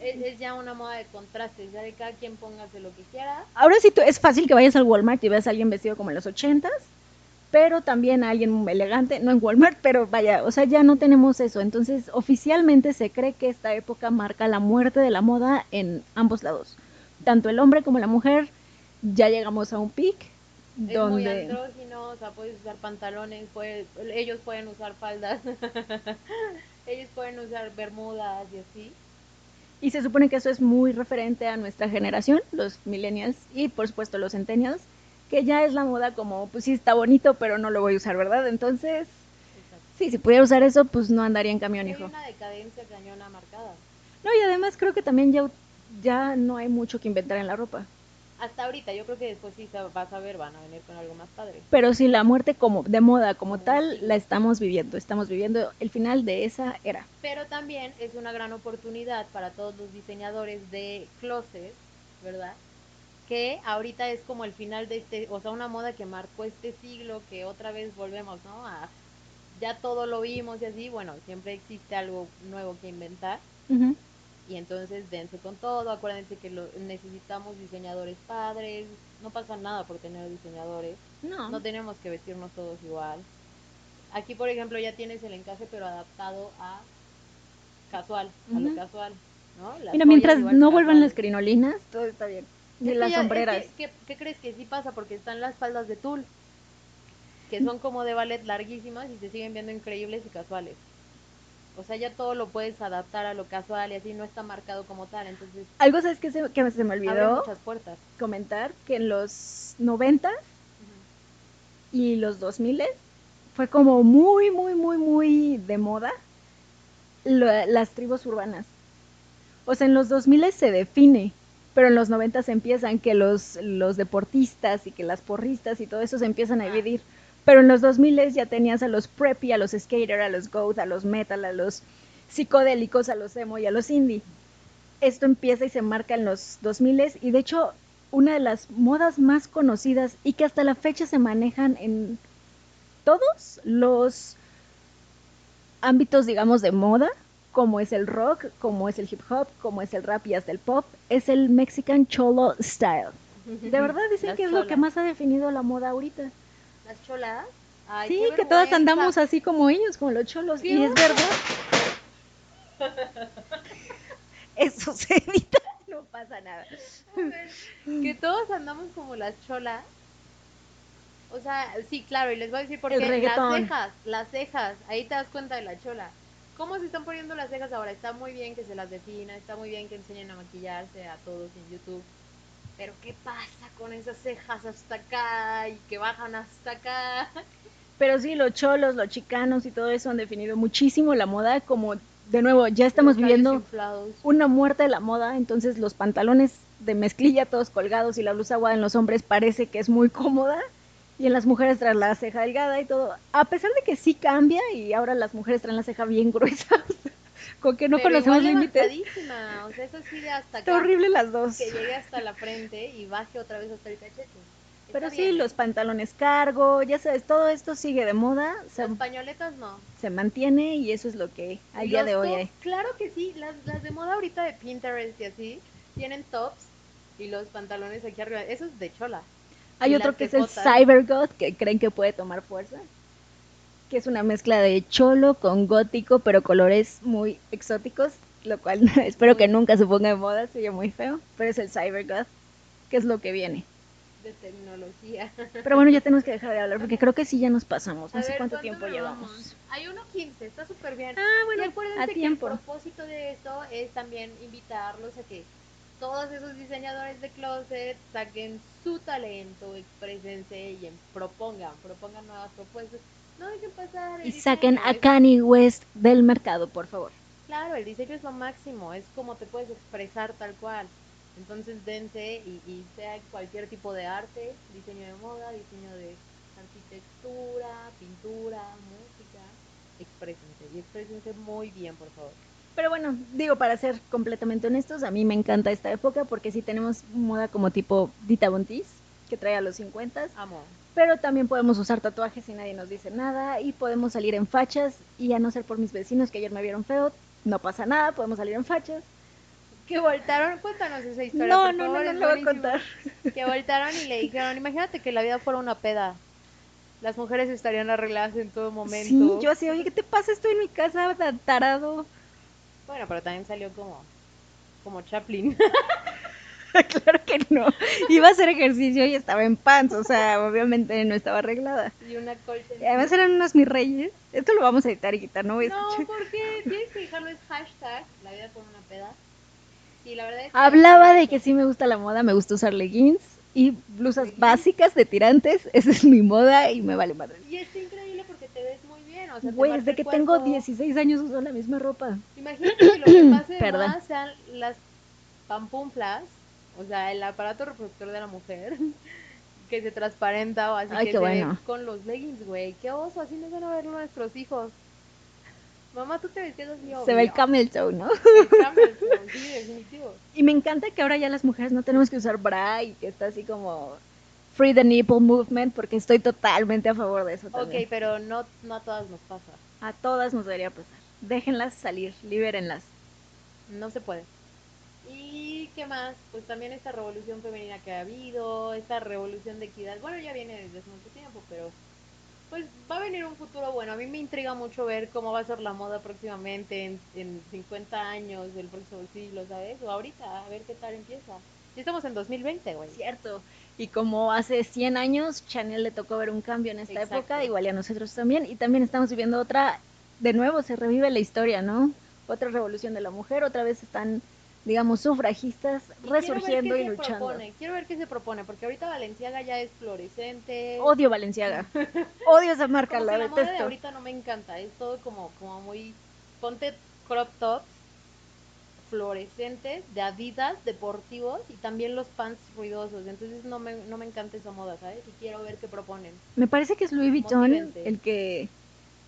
Es, es ya una moda de contrastes, ya de cada quien póngase lo que quiera. Ahora sí tú- es fácil que vayas al Walmart y veas a alguien vestido como en los ochentas, pero también a alguien elegante, no en Walmart, pero vaya, o sea, ya no tenemos eso. Entonces, oficialmente se cree que esta época marca la muerte de la moda en ambos lados. Tanto el hombre como la mujer, ya llegamos a un pic Es muy andrógino, o sea, puedes usar pantalones, puedes- ellos pueden usar faldas, ellos pueden usar bermudas y así. Y se supone que eso es muy referente a nuestra generación, los millennials y por supuesto los centennials, que ya es la moda como, pues sí está bonito, pero no lo voy a usar, ¿verdad? Entonces, Exacto. sí, si pudiera usar eso, pues no andaría en camión, Hay hijo. una decadencia cañona marcada. No, y además creo que también ya, ya no hay mucho que inventar en la ropa. Hasta ahorita, yo creo que después sí vas a ver, van a venir con algo más padre. Pero sí, la muerte como de moda como tal, la estamos viviendo. Estamos viviendo el final de esa era. Pero también es una gran oportunidad para todos los diseñadores de closet, ¿verdad? Que ahorita es como el final de este, o sea, una moda que marcó este siglo, que otra vez volvemos, ¿no? A, ya todo lo vimos y así, bueno, siempre existe algo nuevo que inventar. Y entonces dense con todo, acuérdense que lo, necesitamos diseñadores padres, no pasa nada por tener diseñadores, No. no tenemos que vestirnos todos igual. Aquí, por ejemplo, ya tienes el encaje, pero adaptado a casual, a lo casual, ¿no? Las Mira, mientras no vuelvan las crinolinas, todo está bien. Ni Es que las es sombreras. que- ¿qué, qué crees que sí pasa? Porque están las faldas de tul, que son como de ballet larguísimas y se siguen viendo increíbles y casuales. O sea, ya todo lo puedes adaptar a lo casual y así no está marcado como tal. Entonces, Algo, ¿sabes qué se, que se me olvidó muchas puertas. comentar? Que en los 90 y los 2000 fue como muy, muy, muy, muy de moda lo- las tribus urbanas. O sea, en los 2000 se define, pero en los 90 se empiezan que los, los deportistas y que las porristas y todo eso se empiezan a Ah. dividir. Pero en los 2000 ya tenías a los preppy, a los skater, a los goth, a los metal, a los psicodélicos, a los emo y a los indie. Esto empieza y se marca en los 2000 y de hecho una de las modas más conocidas y que hasta la fecha se manejan en todos los ámbitos, digamos, de moda, como es el rock, como es el hip hop, como es el rap y hasta el pop, es el Mexican Cholo Style. De verdad dicen Las que es lo que más ha definido la moda ahorita. ¿Las choladas? Ay, sí, que todas andamos así como ellos, como los cholos. ¿Qué Y es verdad. Eso se evita, no pasa nada. que todos andamos como las cholas. O sea, sí, claro, y les voy a decir por qué. Las cejas, las cejas, ahí te das cuenta de la chola. ¿Cómo se están poniendo las cejas ahora? Está muy bien que se las defina, está muy bien que enseñen a maquillarse a todos en YouTube. Pero ¿qué pasa con esas cejas hasta acá y que bajan hasta acá? Pero sí, los cholos, los chicanos y todo eso han definido muchísimo la moda, como de nuevo, ya estamos viviendo inflados. una muerte de la moda, entonces los pantalones de mezclilla todos colgados y la blusa aguada en los hombres parece que es muy cómoda y en las mujeres traen la ceja delgada y todo, a pesar de que sí cambia y ahora las mujeres traen la ceja bien gruesa, con que no Pero conocemos límites. O sea, eso sí de hasta Está acá. horrible las dos. Que llegue hasta la frente y baje otra vez hasta el cachete. Pero Está sí, bien. los pantalones cargo, ya sabes, todo esto sigue de moda, se, Las pañoletas no. se mantiene y eso es lo que al día de hoy tops, hay. Claro que sí, las, las de moda ahorita de Pinterest y así, tienen tops y los pantalones aquí arriba. Eso es de chola. Hay y otro que es el cejotas. cybergoth, que creen que puede tomar fuerza, que es una mezcla de cholo con gótico, pero colores muy exóticos, lo cual espero que nunca se ponga de moda, sería muy feo, pero es el cybergoth, que es lo que viene. De tecnología. Pero bueno, ya tenemos que dejar de hablar porque creo que sí ya nos pasamos, no A sé ver, cuánto ¿cuánto tiempo llevamos? llevamos. Hay 1.15, está súper bien. Ah, y bueno, acuérdense a que tiempo. el propósito de esto es también invitarlos a que todos esos diseñadores de closet saquen su talento, exprésense y propongan, propongan nuevas propuestas. No dejen pasar. el Y saquen a Kanye West del mercado, por favor. Claro, el diseño es lo máximo, es como te puedes expresar tal cual. Entonces dense y, y sea cualquier tipo de arte, diseño de moda, diseño de arquitectura, pintura, música, exprésense y exprésense muy bien, por favor. Pero bueno, digo, para ser completamente honestos, a mí me encanta esta época porque sí tenemos moda como tipo Dita Bontis, que trae a los 50, Amo. Pero también podemos usar tatuajes y nadie nos dice nada y podemos salir en fachas y a no ser por mis vecinos que ayer me vieron feo, no pasa nada, podemos salir en fachas. Que voltaron, cuéntanos esa historia. No, por no, no, favor, no lo voy a contar. Que voltaron y le dijeron, imagínate que la vida fuera una peda. Las mujeres estarían arregladas en todo momento. Sí, yo así, oye, ¿qué te pasa? Estoy en mi casa ta- tarado. Bueno, pero también salió como, como Chaplin. claro que no. Iba a hacer ejercicio y estaba en pants, o sea, obviamente no estaba arreglada. y una colcha. Y además eran unos mis reyes. Esto lo vamos a editar y quitar, no voy a No, escuchar. porque tienes que dejarlo es hashtag la vida por una peda. Sí, la verdad es que Hablaba de que sí me gusta la moda, me gusta usar leggings y blusas Leggings. básicas de tirantes. Esa es mi moda y me vale madre. Y está increíble porque te ves muy bien, o sea, Güey, desde que tengo cuerpo. 16 años uso la misma ropa. Imagínate que lo que moda sean las pampunflas, o sea, el aparato reproductor de la mujer, que se transparenta o así Ay, que se bueno. ve con los leggings, güey. Qué oso, así nos van a ver nuestros hijos. Mamá, tú te vestías así, Se ve el obvio. camel toe, ¿no? El camel toe, sí, definitivo. Y me encanta que ahora ya las mujeres no tenemos que usar bra y que está así como free the nipple movement porque estoy totalmente a favor de eso también. Ok, pero no, no a todas nos pasa. A todas nos debería pasar. Déjenlas salir, libérenlas. No se puede. ¿Y qué más? Pues también esta revolución femenina que ha habido, esta revolución de equidad. Bueno, ya viene desde hace mucho tiempo, pero pues va a venir un futuro bueno. A mí me intriga mucho ver cómo va a ser la moda próximamente, en, en 50 años del próximo siglo, ¿sabes? O ahorita, a ver qué tal empieza. Ya estamos en 2020, güey. Cierto. Y como hace 100 años Chanel le tocó ver un cambio en esta Exacto. época, igual y a nosotros también. Y también estamos viviendo otra, de nuevo se revive la historia, ¿no? Otra revolución de la mujer, otra vez están, digamos, sufragistas Y resurgiendo y luchando. propone, Quiero ver qué se propone, porque ahorita Valenciaga ya es fluorescente. Odio Valenciaga. Odio esa marca, como la que la moda de detesto. ahorita no me encanta, es todo como, como muy, ponte crop tops fluorescentes de Adidas, deportivos y también los pants ruidosos, entonces no me, no me encanta esa moda, ¿sabes? Y quiero ver qué proponen. Me parece que es Louis Vuitton el que,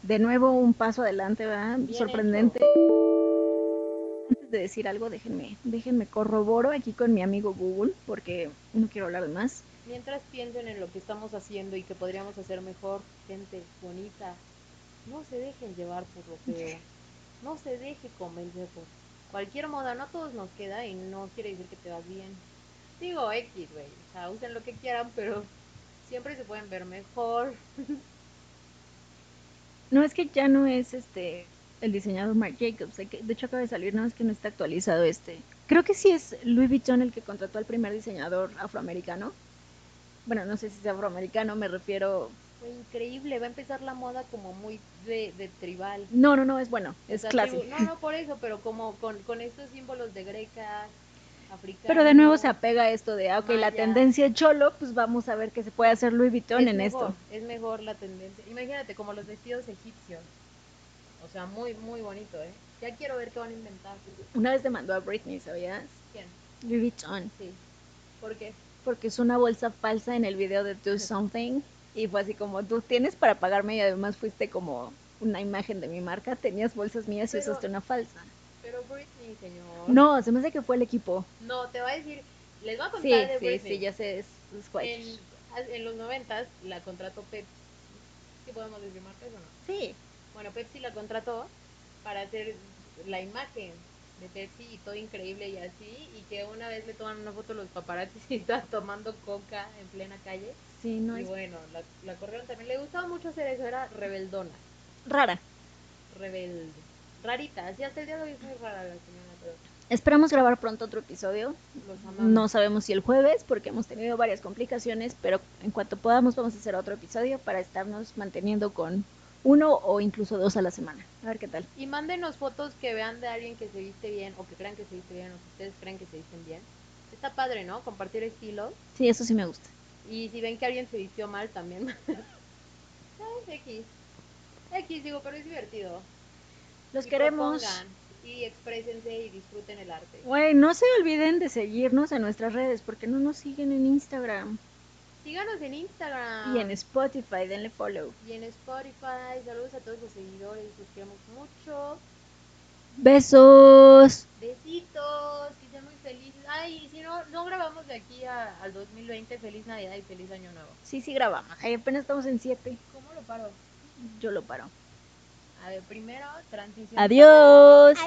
de nuevo, un paso adelante, ¿verdad? Bien Sorprendente. Antes de decir algo, déjenme, déjenme corroboro aquí con mi amigo Google, porque no quiero hablar de más. Mientras piensen en lo que estamos haciendo y que podríamos hacer mejor, gente bonita, no se dejen llevar por lo feo, no se deje convencer por cualquier moda, no a todos nos queda y no quiere decir que te vas bien. Digo X, güey, o sea, usen lo que quieran, pero siempre se pueden ver mejor. No es que ya no es este el diseñador Marc Jacobs, de hecho acaba de salir, no es que no está actualizado este. Creo que sí es Louis Vuitton el que contrató al primer diseñador afroamericano. Bueno, no sé si es afroamericano, me refiero. Fue increíble, va a empezar la moda como muy de, de tribal. No, no, no, es bueno, O es sea, clásico. No, no por eso, pero como con, con estos símbolos de grecas, africanos. Pero de nuevo se apega a esto de, ah, ok, la Maya. tendencia cholo, pues vamos a ver qué se puede hacer Louis Vuitton es en mejor, esto. Es mejor la tendencia. Imagínate como los vestidos egipcios. O sea, muy, muy bonito, ¿eh? Ya quiero ver qué van a inventar. Una vez demandó a Britney, ¿sabías? ¿Quién? Louis Vuitton, Sí. ¿Por qué? porque es una bolsa falsa en el video de Do Something y fue así como, tú tienes para pagarme y además fuiste como una imagen de mi marca, tenías bolsas mías y Pero- usaste una falsa. Pero Britney, señor. No, se me hace que fue el equipo. No, te voy a decir, les voy a contar Sí, de sí, Britney. sí, ya sé, es, es. En, en los noventas la contrató Pepsi. ¿Sí podemos decir marcas o no? Sí. Bueno, Pepsi la contrató para hacer la imagen de Pepsi y todo increíble y así, y que una vez le toman una foto los paparazzis y estaba tomando coca en plena calle. Sí, no y es bueno, la, la corrieron también. Le gustaba mucho hacer eso, era rebeldona, rara. rebelde, rarita. Así hasta el día de hoy es muy rara la señora, pero Esperamos grabar pronto otro episodio. los amamos. No sabemos si el jueves, porque hemos tenido varias complicaciones, pero en cuanto podamos vamos a hacer otro episodio para estarnos manteniendo con uno o incluso dos a la semana. A ver qué tal. Y mándenos fotos que vean de alguien que se viste bien o que crean que se viste bien o que ustedes creen que se visten bien. Está padre, ¿no? Compartir estilos. Sí, eso sí me gusta. Y si ven que alguien se vistió mal también. ¿Sabes? X. X, digo, pero es divertido. Los Y queremos. propongan, Y exprésense y disfruten el arte. Güey, no se olviden de seguirnos en nuestras redes, porque no nos siguen en Instagram Síganos en Instagram. y en Spotify, denle follow. Y en Spotify. Saludos a todos los seguidores. Los queremos mucho. Besos. Besitos. Que sean muy felices. Ay, y si no, no grabamos de aquí a- al 2020. Feliz Navidad y feliz Año Nuevo. Sí, sí grabamos. Ahí apenas estamos en 7. ¿Cómo lo paro? Yo lo paro. A ver, primero, transición. Adiós.